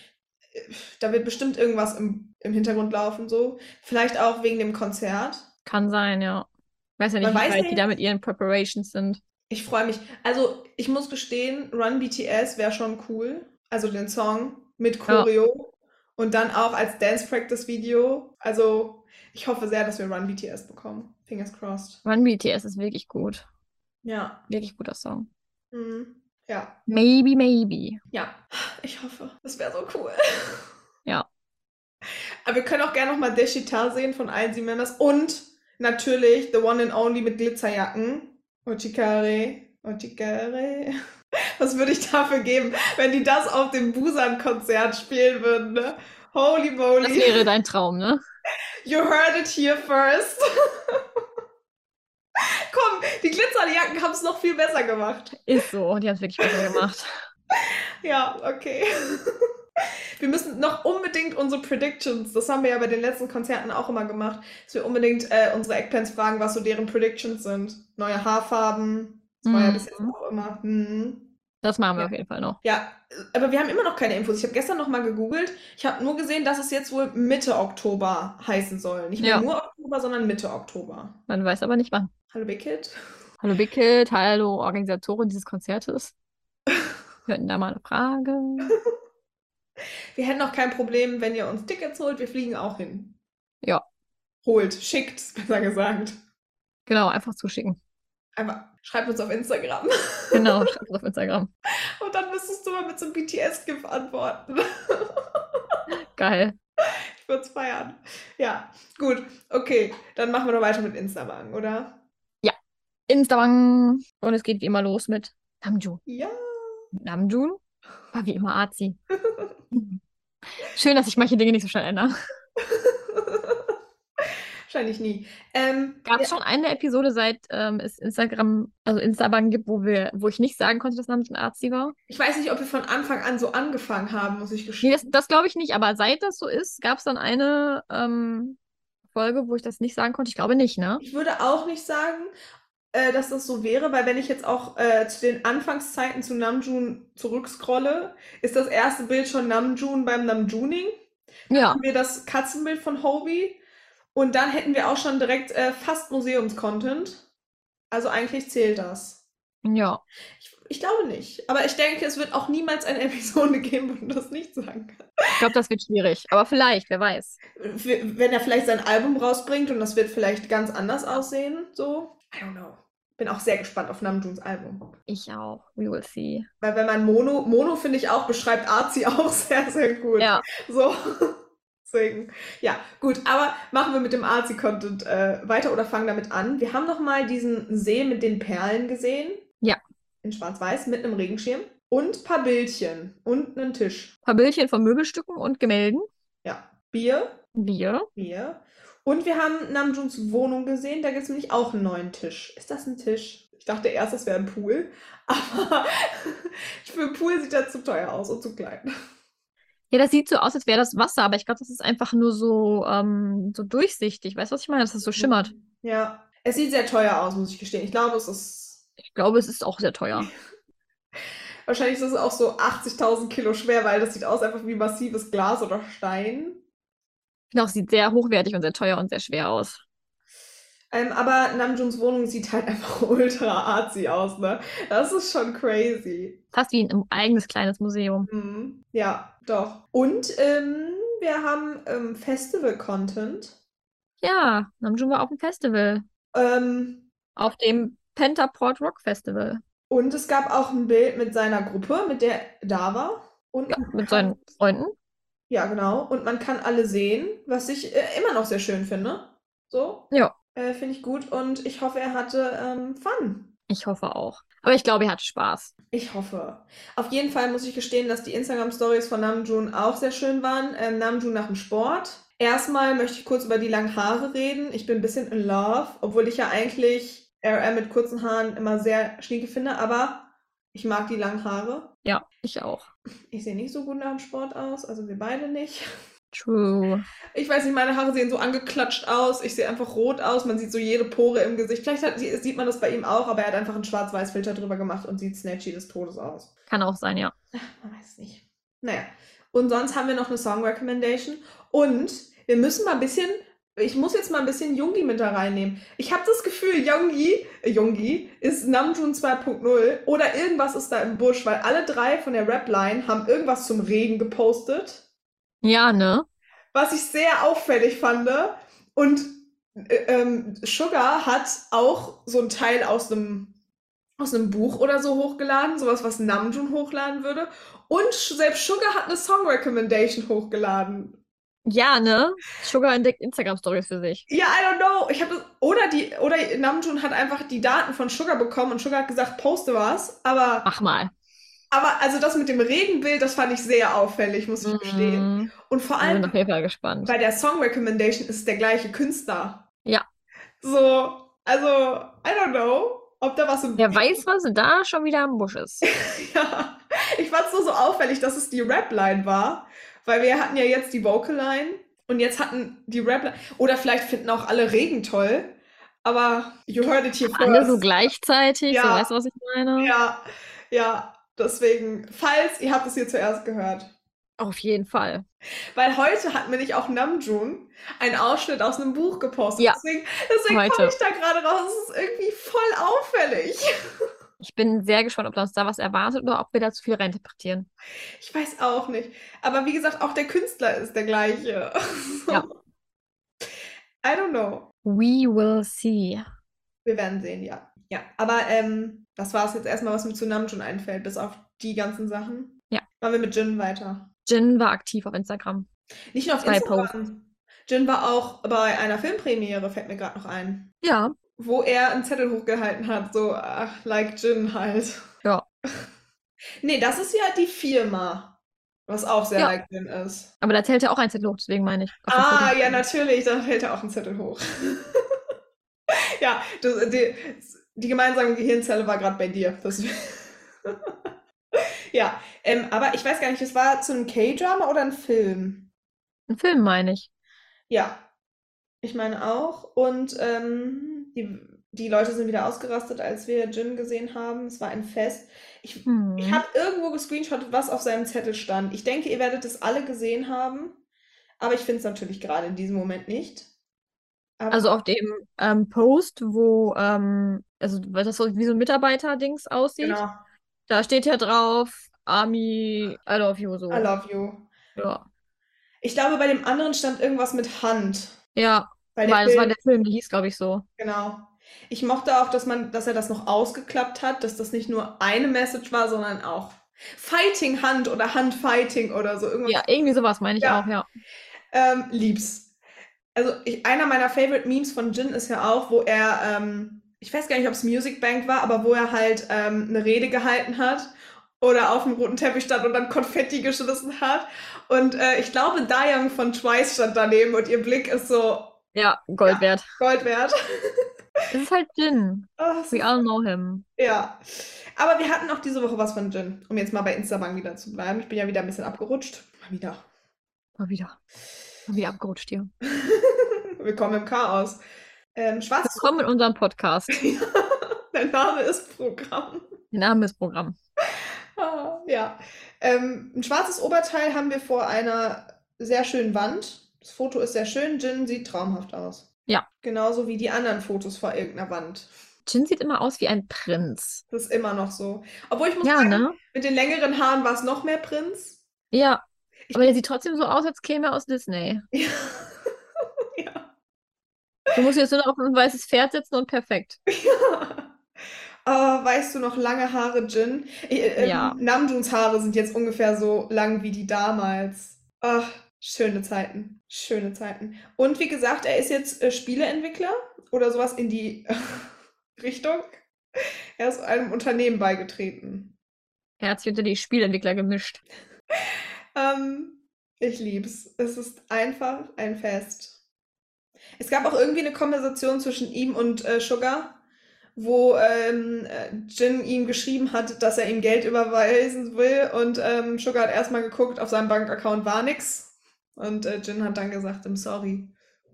da wird bestimmt irgendwas im, im Hintergrund laufen, so. Vielleicht auch wegen dem Konzert. kann sein, ja. Weiß ja nicht, Man wie weit die da mit ihren Preparations sind. Ich freue mich. Also, ich muss gestehen, Run BTS wäre schon cool. Also den Song mit Choreo und dann auch als Dance Practice Video. Also, ich hoffe sehr, dass wir Run BTS bekommen. Fingers crossed. Run BTS ist wirklich gut. Ja. Wirklich guter Song. Mm, ja. Maybe, maybe. Ja. Ich hoffe. Das wäre so cool. *laughs* Ja. Aber wir können auch gerne nochmal Deshita sehen von allen sieben Members. Und natürlich The One and Only mit Glitzerjacken. Ochikare. Ochikare. *laughs* Was würde ich dafür geben, wenn die das auf dem Busan-Konzert spielen würden, ne? Holy Das moly. wäre dein Traum, ne? You heard it here first. *laughs* Komm, die Glitzerjacken haben es noch viel besser gemacht. Ist so. Die haben es wirklich besser gemacht. *laughs* Ja, okay. *laughs* Wir müssen noch unbedingt unsere Predictions, das haben wir ja bei den letzten Konzerten auch immer gemacht, dass wir unbedingt äh, unsere Eggpants fragen, was so deren Predictions sind. Neue Haarfarben, das war ja bis jetzt Mhm. auch immer. Hm. Das machen wir Ja. auf jeden Fall noch. Ja, aber wir haben immer noch keine Infos. Ich habe gestern noch mal gegoogelt. Ich habe nur gesehen, dass es jetzt wohl Mitte Oktober heißen soll. Nicht mehr Ja. nur Oktober, sondern Mitte Oktober. Man weiß aber nicht wann. Hallo Big Kid. Hallo Wicked, hallo Organisatorin dieses Konzertes. Wir hatten da mal eine Frage. *laughs* Wir hätten auch kein Problem, wenn ihr uns Tickets holt. Wir fliegen auch hin. Ja. Holt, schickt, besser gesagt. Genau, einfach zuschicken. Einfach schreibt uns auf Instagram. Genau, schreibt es *laughs* auf Instagram. Und dann müsstest du mal mit so einem BTS-GIF antworten. *laughs* Geil. Ich würde es feiern. Ja, gut. Okay, dann machen wir noch weiter mit Instagram, oder? Instagram. Und es geht wie immer los mit Namjoon. Ja. Namjoon war wie immer Arzi. *laughs* Schön, dass sich manche Dinge nicht so schnell ändern. Wahrscheinlich nie. Ähm, Gab es ja, schon eine Episode, seit ähm, es Instagram, also Instagram gibt, wo wir, wo ich nicht sagen konnte, dass Namjoon Arzi war? ich weiß nicht, ob wir von Anfang an so angefangen haben, muss ich Nee, gestehen. das, das glaube ich nicht, aber seit das so ist, gab es dann eine ähm, Folge, wo ich das nicht sagen konnte. Ich glaube nicht, ne? Ich würde auch nicht sagen, äh, dass das so wäre, weil wenn ich jetzt auch äh, zu den Anfangszeiten zu Namjoon zurückscrolle, ist das erste Bild schon Namjoon beim Namjooning. Ja, Haben wir das Katzenbild von Hobie und dann hätten wir auch schon direkt äh, fast Museumscontent. Also eigentlich zählt das. ja. Ich, ich glaube nicht. Aber ich denke, es wird auch niemals eine *laughs* Episode geben, wo du das nicht sagen kannst. Ich glaube, das wird schwierig. Aber vielleicht, wer weiß. Wenn er vielleicht sein Album rausbringt und das wird vielleicht ganz anders aussehen, so. I don't know. Bin auch sehr gespannt auf Namjoons Album. Ich auch. We will see. Weil wenn man Mono, Mono finde ich auch, beschreibt Arzi *laughs* auch sehr, sehr gut. Ja, So. Deswegen, ja, gut, aber machen wir mit dem Arzi-Content äh, weiter oder fangen damit an. Wir haben noch mal diesen See mit den Perlen gesehen. Ja. In Schwarz-Weiß mit einem Regenschirm. Und ein paar Bildchen und einen Tisch. ein paar Bildchen von Möbelstücken und Gemälden. Ja. Bier, Bier. Bier. Und wir haben Namjoons Wohnung gesehen. Da gibt es nämlich auch einen neuen Tisch. Ist das ein Tisch? Ich dachte erst, das wäre ein Pool. *laughs* Aber *laughs* für einen Pool sieht er zu teuer aus und zu klein. Ja, das sieht so aus, als wäre das Wasser, aber ich glaube, das ist einfach nur so, ähm, so durchsichtig. Weißt du, was ich meine? Dass das so schimmert. Ja. Es sieht sehr teuer aus, muss ich gestehen. Ich glaube, es ist Ich glaube, es ist auch sehr teuer. *laughs* Wahrscheinlich ist es auch so 80.000 Kilo schwer, weil das sieht aus einfach wie massives Glas oder Stein. Genau, es sieht sehr hochwertig und sehr teuer und sehr schwer aus. Ähm, aber Namjoons Wohnung sieht halt einfach *laughs* ultra artsy aus, ne? Das ist schon crazy. Fast wie ein eigenes kleines Museum. Mhm. Ja, doch. Und ähm, wir haben ähm, Festival-Content. Ja, Namjoon war auf dem Festival. Ähm, Auf dem Pentaport Rock Festival. und es gab auch ein Bild mit seiner Gruppe, mit der er da war. Und Ja, mit seinen Freunden. Ja, genau. Und man kann alle sehen, was ich äh, immer noch sehr schön finde. So. Ja. Äh, finde ich gut und ich hoffe, er hatte ähm, Fun. Ich hoffe auch. Aber ich glaube, er hatte Spaß. Ich hoffe. Auf jeden Fall muss ich gestehen, dass die Instagram-Stories von Namjoon auch sehr schön waren. Ähm, Namjoon nach dem Sport. Erstmal möchte ich kurz über die langen Haare reden. Ich bin ein bisschen in love, obwohl ich ja eigentlich RR mit kurzen Haaren immer sehr schnieke finde, aber ich mag die langen Haare. Ja, ich auch. Ich sehe nicht so gut nach dem Sport aus, also wir beide nicht. True. Ich weiß nicht, meine Haare sehen so angeklatscht aus. Ich sehe einfach rot aus. Man sieht so jede Pore im Gesicht. Vielleicht hat, sieht man das bei ihm auch, aber er hat einfach einen Schwarz-Weiß-Filter drüber gemacht und sieht snatchy des Todes aus. Kann auch sein, ja. Man weiß es nicht. Naja. Und sonst haben wir noch eine Song Recommendation. Und wir müssen mal ein bisschen, ich muss jetzt mal ein bisschen Yoongi mit da reinnehmen. Ich habe das Gefühl, äh, Yoongi ist Namjoon 2.0 oder irgendwas ist da im Busch, weil alle drei von der Rap-Line haben irgendwas zum Regen gepostet Ja, ne? was ich sehr auffällig fand. Und äh, ähm, Sugar hat auch so einen Teil aus einem aus einem Buch oder so hochgeladen, sowas, was Namjoon hochladen würde. Und selbst Sugar hat eine Song Recommendation hochgeladen. Ja, ne? Sugar entdeckt Instagram-Stories für sich. Ja, I don't know. Ich habe oder die oder Namjoon hat einfach die Daten von Sugar bekommen und Sugar hat gesagt, poste was. Aber Mach mal. Aber also das mit dem Regenbild, das fand ich sehr auffällig, muss ich gestehen. Mhm. Und vor allem auf jeden Fall gespannt. bei der Song Recommendation ist der gleiche Künstler. Ja. So, also, I don't know, ob da was im Wer weiß, was da schon wieder am Busch ist. *laughs* Ja, Ich fand es nur so auffällig, dass es die Rap-Line war, weil wir hatten ja jetzt die Vocal-Line und jetzt hatten die Rap-Line. Oder vielleicht finden auch alle Regen toll, aber you heard it here Alle so first. gleichzeitig, so Ja. weißt du, was ich meine? Ja, ja, deswegen, falls ihr habt es hier zuerst gehört. Auf jeden Fall. Weil heute hat mir nicht auch Namjoon einen Ausschnitt aus einem Buch gepostet. Ja, Deswegen, deswegen komme ich da gerade raus. Es ist irgendwie voll auffällig. *laughs* Ich bin sehr gespannt, ob uns da was erwartet oder ob wir da zu viel reinterpretieren. Ich weiß auch nicht. Aber wie gesagt, auch der Künstler ist der gleiche. *laughs* Ja. I don't know. We will see. Wir werden sehen, ja. Ja, aber ähm, das war es jetzt erstmal, was mir zu Namjoon einfällt, bis auf die ganzen Sachen. Ja. Machen wir mit Jin weiter. Jin war aktiv auf Instagram. Nicht nur auf Bei Instagram. Jin war auch bei einer Filmpremiere, fällt mir gerade noch ein. Ja, wo er einen Zettel hochgehalten hat, so ach, like Jin halt. Ja. *laughs* Nee, das ist ja die Firma, was auch sehr Ja. like Jin ist. aber da zählt er auch ein Zettel hoch, deswegen meine ich. Ah, ja, natürlich, da fällt er auch einen Zettel hoch. *laughs* ja, das, die, die gemeinsame Gehirnzelle war gerade bei dir. *laughs* Ja, ähm, aber ich weiß gar nicht, es war zu einem K-Drama oder ein Film? Ein Film meine ich. Ja, ich meine auch. Und ähm, die, die Leute sind wieder ausgerastet, als wir Jin gesehen haben. Es war ein Fest. Ich, Hm. ich habe irgendwo gescreenshottet, was auf seinem Zettel stand. Ich denke, ihr werdet es alle gesehen haben. Aber ich finde es natürlich gerade in diesem Moment nicht. Aber Also auf dem ähm, Post, wo ähm, also weil das so wie so ein Mitarbeiter-Dings aussieht, genau, da steht ja drauf, Army, I love you so. I love you. Ja. Ich glaube, bei dem anderen stand irgendwas mit Hand. Ja, Weil der weil das war Film, der Film, der hieß, glaube ich, so. genau. Ich mochte auch, dass man, dass er das noch ausgeklappt hat, dass das nicht nur eine Message war, sondern auch Fighting Hand oder Hand Fighting oder so. Irgendwas Ja, irgendwie sowas meine ich Ja. auch, ja. Ähm, lieb's. Also ich, einer meiner Favorite Memes von Jin ist ja auch, wo er, ähm, ich weiß gar nicht, ob es Music Bank war, aber wo er halt ähm, eine Rede gehalten hat oder auf dem roten Teppich stand und dann Konfetti geschmissen hat. Und äh, ich glaube, Dayoung von Twice stand daneben und ihr Blick ist so Ja, Gold wert. Gold wert. Es ist halt Jin. *laughs* Oh, We all know him. ja. Aber wir hatten auch diese Woche was von Jin, um jetzt mal bei Instagram wieder zu bleiben. Ich bin ja wieder ein bisschen abgerutscht. Mal wieder. Mal wieder. Wieder abgerutscht hier. *laughs* Willkommen im Chaos. Ähm, schwarzes Willkommen in unserem Podcast. *laughs* Der Name ist Programm. Der Name ist Programm. Ah, ja. Ähm, ein schwarzes Oberteil haben wir vor einer sehr schönen Wand. Das Foto ist sehr schön. Jin sieht traumhaft aus. Ja. Genauso wie die anderen Fotos vor irgendeiner Wand. Jin sieht immer aus wie ein Prinz. Das ist immer noch so. Obwohl ich muss Ja, sagen, ne? mit den längeren Haaren war es noch mehr Prinz. Ja. Ich- Aber der sieht trotzdem so aus, als käme er aus Disney. *laughs* Ja. *laughs* ja. Du musst jetzt nur noch auf ein weißes Pferd sitzen und perfekt. *laughs* Ja. Oh, weißt du noch, lange Haare, Jin? Äh, Ja. Namjoons Haare sind jetzt ungefähr so lang wie die damals. Ach, schöne Zeiten. Schöne Zeiten. Und wie gesagt, er ist jetzt äh, Spieleentwickler oder sowas in die Richtung. Er ist einem Unternehmen beigetreten. Er hat sich unter die Spielentwickler gemischt. Ähm, ich lieb's. Es ist einfach ein Fest. Es gab auch irgendwie eine Konversation zwischen ihm und äh, Sugar, wo ähm, äh, Jin ihm geschrieben hat, dass er ihm Geld überweisen will und ähm, Sugar hat erstmal geguckt, auf seinem Bankaccount war nix und äh, Jin hat dann gesagt, I'm sorry.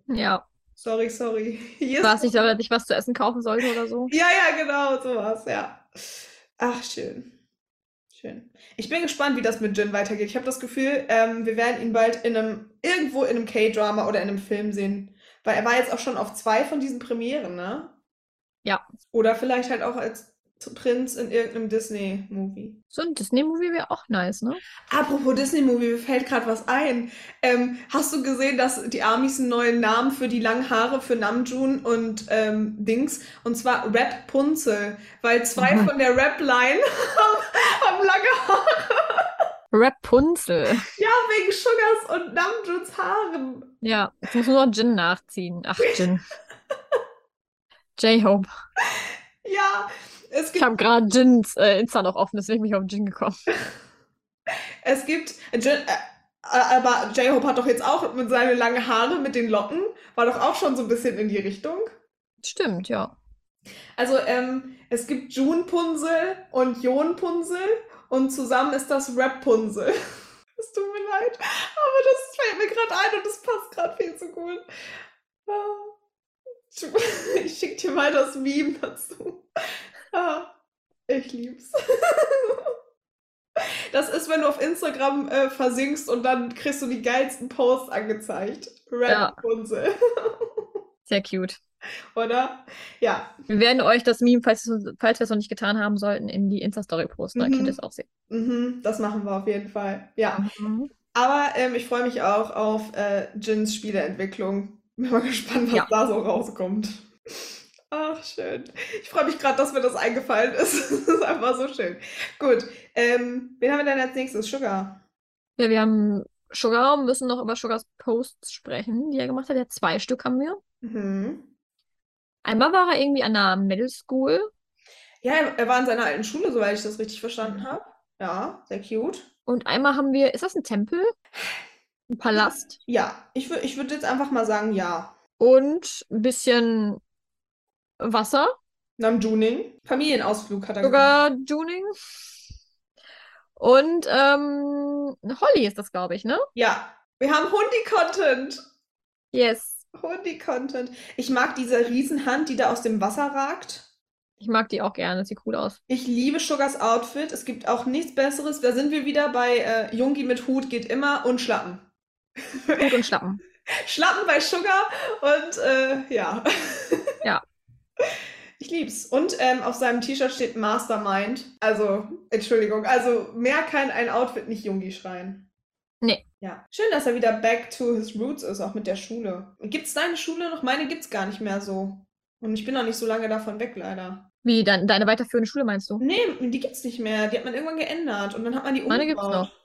Ja. Sorry, sorry. *laughs* Hier War es nicht, dass ich was zu essen kaufen sollte oder so? ja, ja, genau, sowas, ja. Ach, schön. Schön. Ich bin gespannt, wie das mit Jin weitergeht. Ich habe das Gefühl, ähm, wir werden ihn bald in einem, irgendwo in einem K-Drama oder in einem Film sehen. Weil er war jetzt auch schon auf zwei von diesen Premieren, ne? Ja. Oder vielleicht halt auch als Prinz in irgendeinem Disney-Movie. So ein Disney-Movie wäre auch nice, ne? Apropos Disney-Movie, mir fällt gerade was ein. Ähm, hast du gesehen, dass die Amis einen neuen Namen für die langen Haare für Namjoon und ähm, Dings? Und zwar Rap Punzel, weil zwei Mhm. von der Rap-Line *laughs* haben, haben lange Haare. Rapunzel. Ja, wegen Sugars und Namjoons Haaren. Ja, jetzt muss nur noch Jin nachziehen. Ach, Jin. *laughs* J-Hope. Ja, es Ich habe gerade Jins äh, Insta noch offen, deswegen bin ich auf Jin gekommen. *laughs* *laughs* es gibt, J- äh, aber J-Hope hat doch jetzt auch mit seinen langen Haare, mit den Locken, war doch auch schon so ein bisschen in die Richtung. Stimmt, ja. Also, ähm, es gibt June Punsel und Jon Punsel und zusammen ist das Rapunzel. *laughs* Es tut mir leid, aber das fällt mir gerade ein und das passt gerade viel zu gut. Ah. Ich schick dir mal das Meme dazu. Ah, ich lieb's. *laughs* Das ist, wenn du auf Instagram äh, versinkst und dann kriegst du die geilsten Posts angezeigt. Ja. Rapunzel. *laughs* Sehr cute. Oder? Ja. Wir werden euch das Meme, falls, falls wir es noch nicht getan haben sollten, in die Insta-Story posten. Da Mhm. könnt ihr es auch sehen. Mhm, das machen wir auf jeden Fall. Ja. Mhm. Aber ähm, ich freue mich auch auf äh, Jins Spieleentwicklung. Bin mal gespannt, was Ja. da so rauskommt. Ach, schön. Ich freue mich gerade, dass mir das eingefallen ist. *laughs* Das ist einfach so schön. Gut. Ähm, wen haben wir denn als nächstes? Sugar. Ja, wir haben Sugar und müssen noch über Sugars Posts sprechen, die er gemacht hat. Ja, zwei Stück haben wir. Mhm. Einmal war er irgendwie an einer Middle School. Ja, er, war in seiner alten Schule, soweit ich das richtig verstanden habe. Ja, sehr cute. Und einmal haben wir, ist das ein Tempel? Ein Palast? Ja, ich, ich würde jetzt einfach mal sagen, ja. Und ein bisschen Wasser. Namjuning. Familienausflug hat er gemacht. Sugar Tuning. Und ähm, Holly ist das, glaube ich, ne? Ja, wir haben Hundi-Content. Yes. Hundi-Content. Ich mag diese Riesenhand, die da aus dem Wasser ragt. Ich mag die auch gerne, sieht cool aus. Ich liebe Sugars Outfit. Es gibt auch nichts Besseres. Da sind wir wieder bei äh, Jungi mit Hut geht immer und Schlappen. Hut und Schlappen. *laughs* Schlappen bei Sugar und äh, ja. Ja. Ich lieb's. Und ähm, auf seinem T-Shirt steht Mastermind. Also, Entschuldigung, also mehr kann ein Outfit nicht Jungi schreien. Nee. Ja. Schön, dass er wieder back to his roots ist, auch mit der Schule. Gibt's deine Schule noch? Meine gibt's gar nicht mehr so. Und ich bin noch nicht so lange davon weg, leider. Wie, dein, deine weiterführende Schule meinst du? Nee, die gibt's nicht mehr. Die hat man irgendwann geändert und dann hat man die Meine gibt's umgebaut. noch.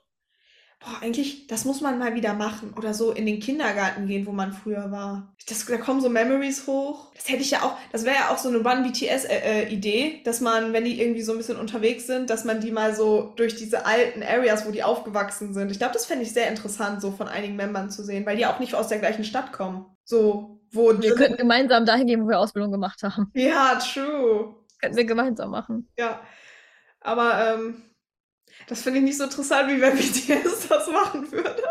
Boah, eigentlich, das muss man mal wieder machen. Oder so in den Kindergarten gehen, wo man früher war. Das, da kommen so Memories hoch. Das hätte ich ja auch, das wäre ja auch so eine One-BTS-Idee, dass man, wenn die irgendwie so ein bisschen unterwegs sind, dass man die mal so durch diese alten Areas, wo die aufgewachsen sind. Ich glaube, das fände ich sehr interessant, so von einigen Membern zu sehen, weil die auch nicht aus der gleichen Stadt kommen. So, wo Wir könnten gemeinsam dahin gehen, wo wir Ausbildung gemacht haben. Ja, true. Könnten wir gemeinsam machen. Ja, aber ähm, das finde ich nicht so interessant, wie wenn *laughs* BTS das machen würde.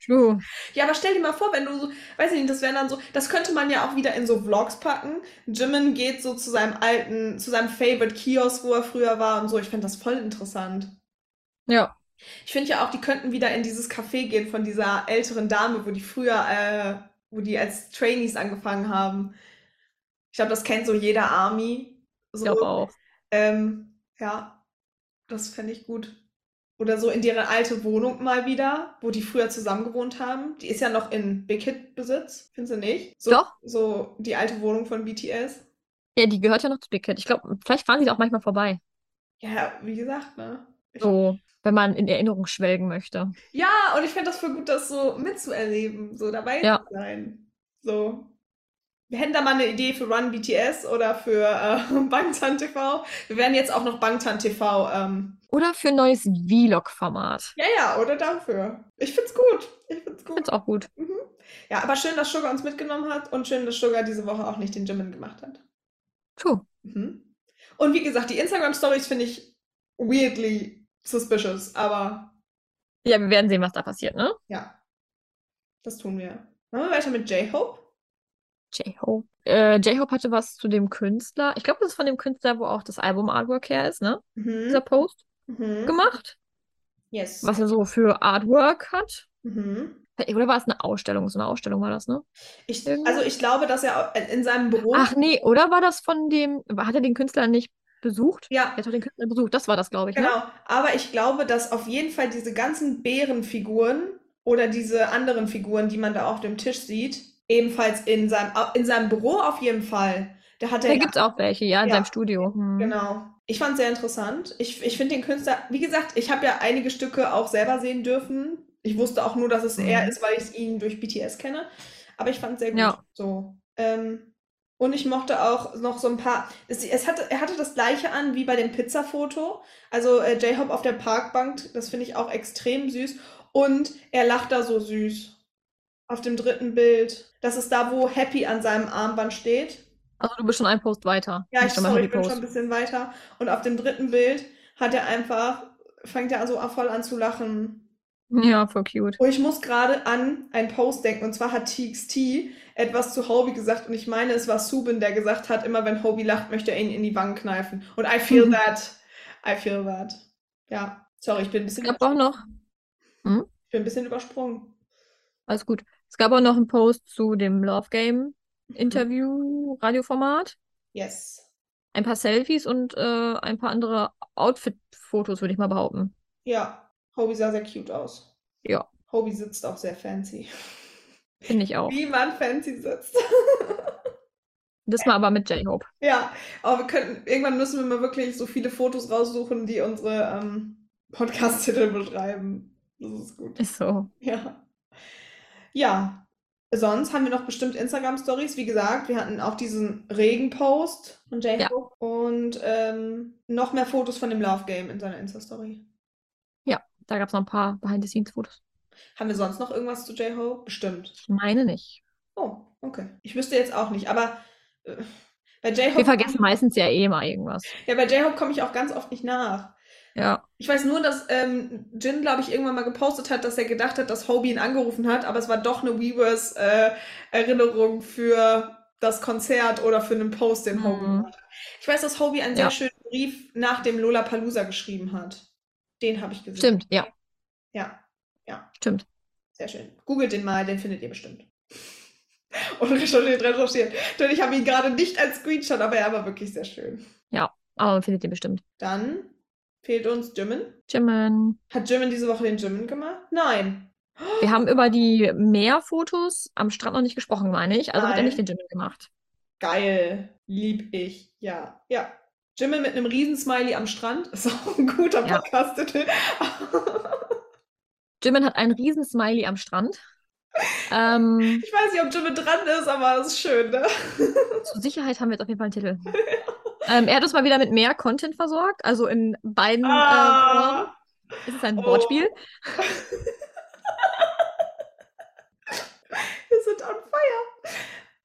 True. Ja, aber stell dir mal vor, wenn du so, weiß ich nicht, das wären dann so, das könnte man ja auch wieder in so Vlogs packen. Jimin geht so zu seinem alten, zu seinem Favorite Kiosk, wo er früher war und so. Ich finde das voll interessant. Ja. Ich finde ja auch, die könnten wieder in dieses Café gehen von dieser älteren Dame, wo die früher, äh, wo die als Trainees angefangen haben. Ich glaube, das kennt so jeder Army. Ich So. glaube auch. Ähm, ja, das fände ich gut. Oder so in deren alte Wohnung mal wieder, wo die früher zusammen gewohnt haben. Die ist ja noch in Big Hit Besitz, findest du nicht? So, Doch. So die alte Wohnung von BTS. Ja, die gehört ja noch zu Big Hit. Ich glaube, vielleicht fahren sie da auch manchmal vorbei. Ja, wie gesagt, ne? Ich, So, wenn man in Erinnerung schwelgen möchte. Ja, und ich fände das voll gut, das so mitzuerleben, so dabei Ja. zu sein. So. Wir hätten da mal eine Idee für Run BTS oder für äh, *laughs* Bangtan TV. Wir werden jetzt auch noch Bangtan TV ähm, Oder für ein neues Vlog-Format. Ja, ja, oder dafür. Ich find's gut. Ich find's gut. find's auch gut. Mhm. Ja, aber schön, dass Sugar uns mitgenommen hat und schön, dass Sugar diese Woche auch nicht den Jimin gemacht hat. True. Mhm. Und wie gesagt, die Instagram-Stories finde ich weirdly suspicious, aber Ja, wir werden sehen, was da passiert, ne? ja, das tun wir. Machen wir weiter mit J-Hope? J-Hope. Äh, J-Hope hatte was zu dem Künstler. Ich glaube, das ist von dem Künstler, wo auch das Album-Artwork her ist, ne? Dieser Mhm. Post Mhm. gemacht. Yes. Was er so für Artwork hat. Mhm. Oder war es eine Ausstellung? So eine Ausstellung war das, ne? Ich, also ich glaube, dass er in seinem Büro. Ach nee, oder war das von dem, hat er den Künstler nicht besucht? ja, Er hat doch den Künstler besucht, das war das, glaube ich, ne? Genau, aber ich glaube, dass auf jeden Fall diese ganzen Bärenfiguren oder diese anderen Figuren, die man da auf dem Tisch sieht, ebenfalls in seinem, in seinem Büro auf jeden Fall. Da hat er Da gibt es auch welche, ja, in Ja. seinem Studio. Hm. Genau. Ich fand es sehr interessant. Ich, ich finde den Künstler, wie gesagt, ich habe ja einige Stücke auch selber sehen dürfen. Ich wusste auch nur, dass es er Mhm. ist, weil ich ihn durch BTS kenne. Aber ich fand es sehr gut. Ja. So. Ähm, und ich mochte auch noch so ein paar. Es, es hatte, er hatte das gleiche an wie bei dem Pizzafoto. Also äh, J-Hope auf der Parkbank, das finde ich auch extrem süß. Und er lacht da so süß. Auf dem dritten Bild. Das ist da, wo Happy an seinem Armband steht. Also du bist schon ein Post weiter. Ja, ich, sorry, ich bin Post. schon ein bisschen weiter. Und auf dem dritten Bild hat er einfach fängt ja so voll an zu lachen. Ja, voll cute. Oh, ich muss gerade an einen Post denken, und zwar hat TXT etwas zu Hobie gesagt, und ich meine, es war Subin, der gesagt hat, immer wenn Hobie lacht, möchte er ihn in die Wangen kneifen. Und I feel Mhm. that. I feel that. Ja, sorry, ich bin ein bisschen, gab auch noch, ich bin ein bisschen übersprungen. Alles gut. Es gab auch noch einen Post zu dem Love Game Mhm. Interview, Radioformat. Yes. Ein paar Selfies und äh, ein paar andere Outfit-Fotos, würde ich mal behaupten. Ja, Hobie sah sehr cute aus. Ja. Hobie sitzt auch sehr fancy. Finde ich auch. Wie man fancy sitzt. *laughs* Das mal aber mit J-Hope. Ja, aber wir könnten, irgendwann müssen wir mal wirklich so viele Fotos raussuchen, die unsere ähm, Podcast-Titel beschreiben. Das ist gut. Ist so. Ja. Ja. Sonst haben wir noch bestimmt Instagram-Stories. Wie gesagt, wir hatten auch diesen Regen-Post von J-Hope und ähm, noch mehr Fotos von dem Love Game in seiner Insta-Story. Da gab es noch ein paar Behind-the-Scenes-Fotos. Haben wir sonst noch irgendwas zu J-Hope? Bestimmt. Ich meine nicht. Oh, okay. Ich wüsste jetzt auch nicht, aber äh, bei J-Hope. Wir vergessen meistens ja eh mal irgendwas. Ja, bei J-Hope komme ich auch ganz oft nicht nach. Ja. Ich weiß nur, dass ähm, Jin, glaube ich, irgendwann mal gepostet hat, dass er gedacht hat, dass Hobie ihn angerufen hat, aber es war doch eine Weavers-Erinnerung für das Konzert oder für einen Post, den Hobie Mhm. gemacht hat. Ich weiß, dass Hobie einen sehr Ja. schönen Brief nach dem Lollapalooza geschrieben hat. Den habe ich gesehen. Stimmt, ja. Ja, ja, Stimmt. sehr schön. Googelt den mal, den findet ihr bestimmt. *laughs* Und recherchiert, recherchiert. Denn ich habe ihn gerade nicht als Screenshot, aber er war wirklich sehr schön. Aber man findet ihr bestimmt. Dann fehlt uns Jimin. Jimin. Hat Jimin diese Woche den Jimin gemacht? Nein. Wir haben über die Meerfotos am Strand noch nicht gesprochen, meine ich. Also hat er Nein. nicht den Jimin gemacht. Geil. Lieb ich. Ja. Ja. Jimin mit einem Riesensmiley am Strand. Ist auch ein guter Ja. Podcast-Titel. *laughs* Jimin hat einen riesen Smiley am Strand. Ähm, ich weiß nicht, ob Jimin dran ist, aber es ist schön, ne? *laughs* zur Sicherheit haben wir jetzt auf jeden Fall einen Titel. Ähm, er hat uns mal wieder mit mehr Content versorgt, also in beiden äh, Formen. Ah. Es ist ein Oh. Wortspiel. *laughs* Wir sind on fire.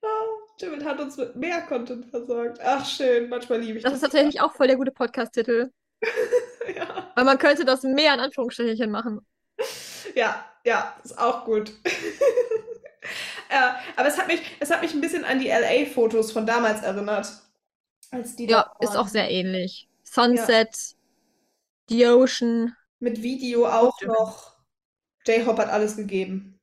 Ah, Jimin hat uns mit mehr Content versorgt. Ach, schön. Manchmal liebe ich Das ist tatsächlich auch voll der gute Podcast-Titel. *laughs* Ja. Weil man könnte das mehr in Anführungsstrichen machen. Ja, ja, ist auch gut. *laughs* ja, aber es hat mich, es hat mich ein bisschen an die LA-Fotos von damals erinnert. Als die Ja, ist auch sehr ähnlich. Sunset, The Ocean. Mit Video auch Jimin. noch. J-Hope hat alles gegeben.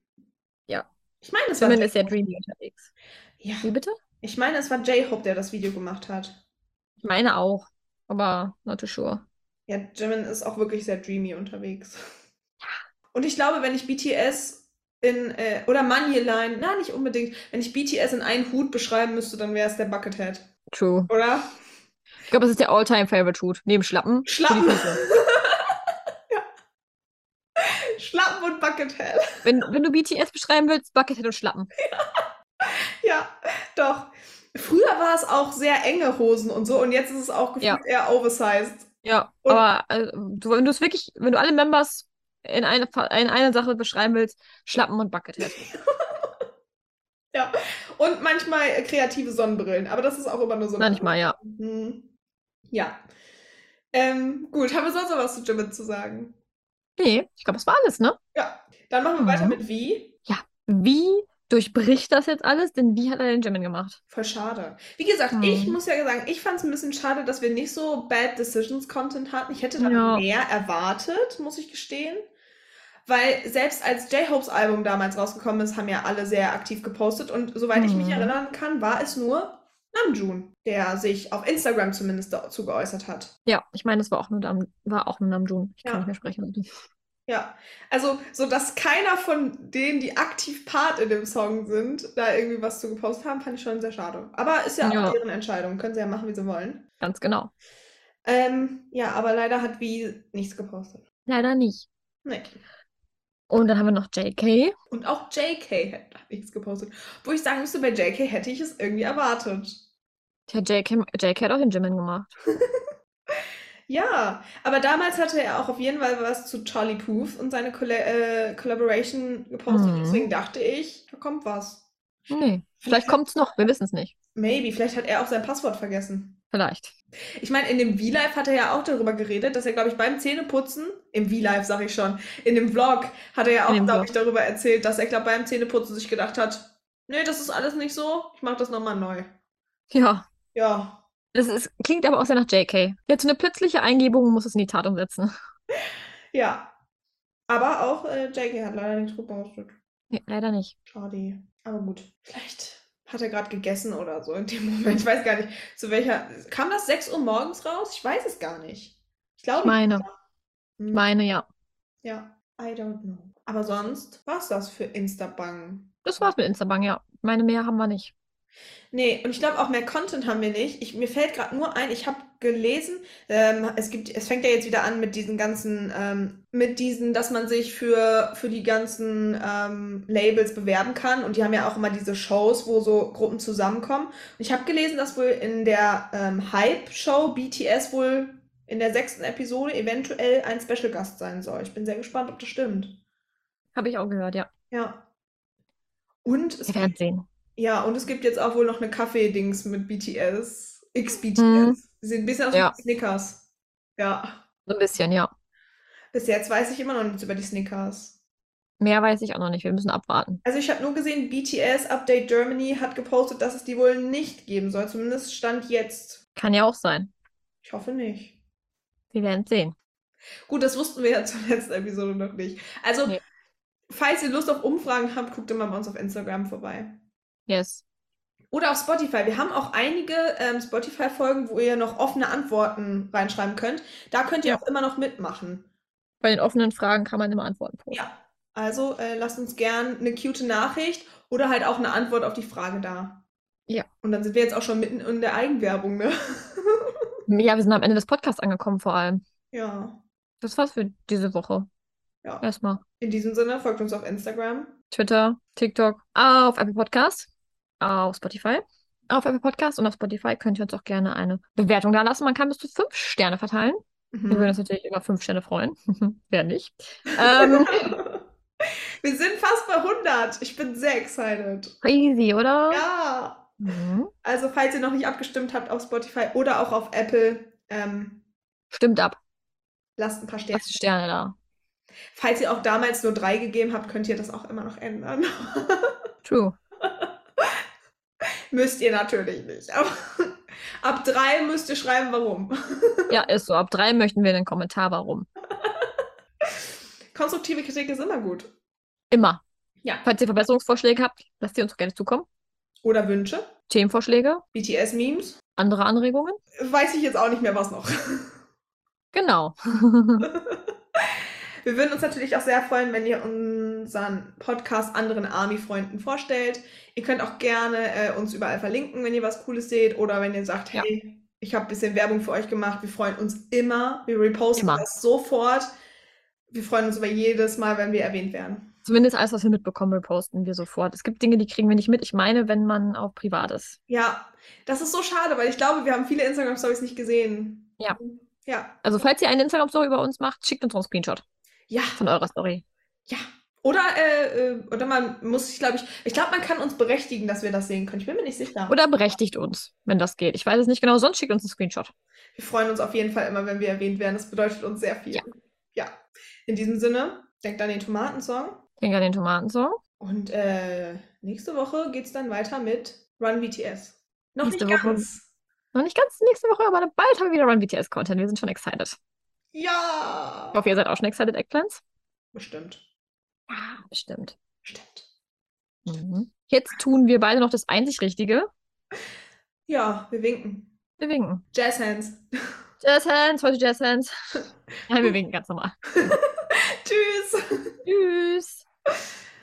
Ja. Ich meine, es war Jimin ist sehr J-Hope. dreamy unterwegs. Ja, Wie bitte? ich meine, es war J-Hope, der das Video gemacht hat. Ich meine auch, aber not too sure. Ja, Jimin ist auch wirklich sehr dreamy unterwegs. Und ich glaube, wenn ich BTS in, äh, oder Moneyline, na, nicht unbedingt, wenn ich BTS in einen Hut beschreiben müsste, dann wäre es der Buckethead, True. oder? Ich glaube, das ist der All-Time-Favorite-Shoot. Neben Schlappen. für die Schlappen. Füße. *laughs* Schlappen und Buckethead. Wenn, wenn du BTS beschreiben willst, Buckethead und Schlappen. *laughs* Ja, doch. Früher war es auch sehr enge Hosen und so und jetzt ist es auch gefühlt Ja. eher oversized. Ja, Und- aber du, wenn du es wirklich, wenn du alle Members in eine, in eine Sache beschreiben willst, Schlappen und Buckethead. *laughs* Ja. Und manchmal kreative Sonnenbrillen, aber das ist auch immer nur so. Manchmal, ja. Mhm. Ja. Ähm, gut, haben wir sonst noch was zu Jimin zu sagen? Nee, ich glaube, das war alles, ne? Ja. Dann machen wir weiter Mhm. mit Wie. Wie durchbricht das jetzt alles? Denn wie hat er den Jimin gemacht? Voll schade. Wie gesagt, Mhm. ich muss ja sagen, ich fand es ein bisschen schade, dass wir nicht so Bad Decisions Content hatten. Ich hätte da Ja. mehr erwartet, muss ich gestehen. Weil selbst als J-Hopes Album damals rausgekommen ist, haben ja alle sehr aktiv gepostet. Und soweit ich mich Mhm. erinnern kann, war es nur Namjoon, der sich auf Instagram zumindest dazu geäußert hat. Ja, ich meine, das war auch nur, Nam, war auch nur Namjoon. Ich Ja. kann nicht mehr sprechen. Ja, also so, dass keiner von denen, die aktiv Part in dem Song sind, da irgendwie was zu gepostet haben, fand ich schon sehr schade. Aber ist ja auch Ja. deren Entscheidung, können sie ja machen, wie sie wollen. Ganz genau. Ähm, ja, aber leider hat Wie nichts gepostet. Leider nicht. Nee. Und dann haben wir noch JK. Und auch JK hat nichts gepostet. Wo ich sagen müsste, bei JK hätte ich es irgendwie erwartet. Tja, JK, JK hat auch den Jimin gemacht. *laughs* Ja, aber damals hatte er auch auf jeden Fall was zu Charlie Puth und seine Colla äh, Collaboration gepostet. Mhm. Deswegen dachte ich, da kommt was. Nee. Vielleicht kommt's noch, wir wissen es nicht. Maybe, vielleicht hat er auch sein Passwort vergessen. Vielleicht. Ich meine, in dem V-Live hat er ja auch darüber geredet, dass er, glaube ich, beim Zähneputzen, im V-Live sage ich schon, in dem Vlog hat er ja auch, glaube ich, darüber erzählt, dass er, glaube beim Zähneputzen sich gedacht hat, nee, das ist alles nicht so, ich mache das nochmal neu. Ja, Ja, das ist, klingt aber auch sehr nach JK. Jetzt eine plötzliche Eingebung muss es in die Tat umsetzen. *laughs* ja. Aber auch äh, JK hat leider nichts gepostet. Nee, leider nicht. Schade. Aber gut. Vielleicht hat er gerade gegessen oder so in dem Moment. Ich weiß gar nicht, zu welcher. Kam das 6 Uhr morgens raus? Ich weiß es gar nicht. Ich glaube. Meine. Hm, Meine, ja. Ja, I don't know. Aber sonst war's das für Instabang. Das war's mit Instabang, ja. Meine mehr haben wir nicht. Nee, und ich glaube auch mehr Content haben wir nicht. Ich, mir fällt gerade nur ein, ich habe gelesen, ähm, es gibt, es fängt ja jetzt wieder an mit diesen ganzen, ähm, mit diesen, dass man sich für, für die ganzen ähm, Labels bewerben kann. Und die haben ja auch immer diese Shows, wo so Gruppen zusammenkommen. Und ich habe gelesen, dass wohl in der ähm, Hype-Show BTS wohl in der sechsten Episode eventuell ein Special Gast sein soll. Ich bin sehr gespannt, ob das stimmt. Habe ich auch gehört, ja. Ja. Und es Wir werden sehen. Ja, und es gibt jetzt auch wohl noch eine Kaffee-Dings mit BTS. X-BTS. Mhm. Sehen ein bisschen aus Ja. wie Snickers. Ja. So ein bisschen, ja. Bis jetzt weiß ich immer noch nichts über die Snickers. Mehr weiß ich auch noch nicht. Wir müssen abwarten. Also ich habe nur gesehen, BTS Update Germany hat gepostet, dass es die wohl nicht geben soll. Zumindest Stand jetzt. Kann ja auch sein. Ich hoffe nicht. Wir werden sehen. Gut, das wussten wir ja *laughs* zur letzten Episode noch nicht. Also, Nee. falls ihr Lust auf Umfragen habt, guckt immer bei uns auf Instagram vorbei. Yes. Oder auf Spotify. Wir haben auch einige ähm, Spotify-Folgen, wo ihr noch offene Antworten reinschreiben könnt. Da könnt ihr Ja. auch immer noch mitmachen. Bei den offenen Fragen kann man immer Antworten posten. Ja. Also äh, lasst uns gern eine cute Nachricht oder halt auch eine Antwort auf die Frage da. Ja. Und dann sind wir jetzt auch schon mitten in der Eigenwerbung, ne? *laughs* Ja, wir sind am Ende des Podcasts angekommen, vor allem. ja. Das war's für diese Woche. Ja. Erstmal. In diesem Sinne, folgt uns auf Instagram. Twitter, TikTok, auf Apple Podcast, auf Spotify. Auf Apple Podcast und auf Spotify könnt ihr uns auch gerne eine Bewertung da lassen. Man kann bis zu fünf Sterne verteilen. Wir würden Mhm. uns natürlich über fünf Sterne freuen. *laughs* Wer nicht? Ähm, *laughs* wir sind fast bei 100. Ich bin sehr excited. crazy, oder? Ja. Mhm. Also, falls ihr noch nicht abgestimmt habt auf Spotify oder auch auf Apple, ähm, Stimmt ab. lasst ein paar Sterne. Lasst Sterne da. Falls ihr auch damals nur drei gegeben habt, könnt ihr das auch immer noch ändern. *laughs* True. Müsst ihr natürlich nicht. Aber *laughs* ab drei müsst ihr schreiben, warum. *laughs* Ja, ist so. Ab drei möchten wir einen Kommentar, warum. Konstruktive Kritik ist immer gut. Immer. Ja. Falls ihr Verbesserungsvorschläge habt, lasst ihr uns doch gerne zukommen. Oder Wünsche. Themenvorschläge, BTS-Memes. andere Anregungen. Weiß ich jetzt auch nicht mehr, was noch. *laughs* Genau. Wir würden uns natürlich auch sehr freuen, wenn ihr unseren Podcast anderen Army-Freunden vorstellt. Ihr könnt auch gerne äh, uns überall verlinken, wenn ihr was Cooles seht oder wenn ihr sagt, Ja. hey, ich habe ein bisschen Werbung für euch gemacht. Wir freuen uns immer. Wir reposten Immer. das sofort. Wir freuen uns über jedes Mal, wenn wir erwähnt werden. Zumindest alles, was wir mitbekommen, reposten wir sofort. Es gibt Dinge, die kriegen wir nicht mit. Ich meine, wenn man auch privat ist. Ja, das ist so schade, weil ich glaube, wir haben viele Instagram-Stories nicht gesehen. Ja. Ja. Also, falls ihr eine Instagram-Story über uns macht, schickt uns einen Screenshot Ja. von eurer Story. Ja. Oder, äh, äh, oder man muss sich, glaube ich, ich glaube, man kann uns berechtigen, dass wir das sehen können. Ich bin mir nicht sicher. Oder berechtigt uns, wenn das geht. Ich weiß es nicht genau, sonst schickt uns einen Screenshot. Wir freuen uns auf jeden Fall immer, wenn wir erwähnt werden. Das bedeutet uns sehr viel. Ja. Ja. In diesem Sinne, denkt an den Tomatensong. Denk an den Tomatensong. Und äh, nächste Woche geht es dann weiter mit Run BTS. Noch Nächste nicht Woche. ganz. Noch nicht ganz nächste Woche, aber bald haben wir wieder Run BTS-Content. Wir sind schon excited. Ja! Ich hoffe, ihr seid auch schon Excited Eggplants. Bestimmt. Ja, bestimmt. Bestimmt. Mhm. Jetzt tun wir beide noch das einzig Richtige. Ja, wir winken. Wir winken. Jazz Hands. Jazz Hands, heute Jazz Hands. *laughs* Nein, wir winken ganz normal. *laughs* Tschüss. Tschüss.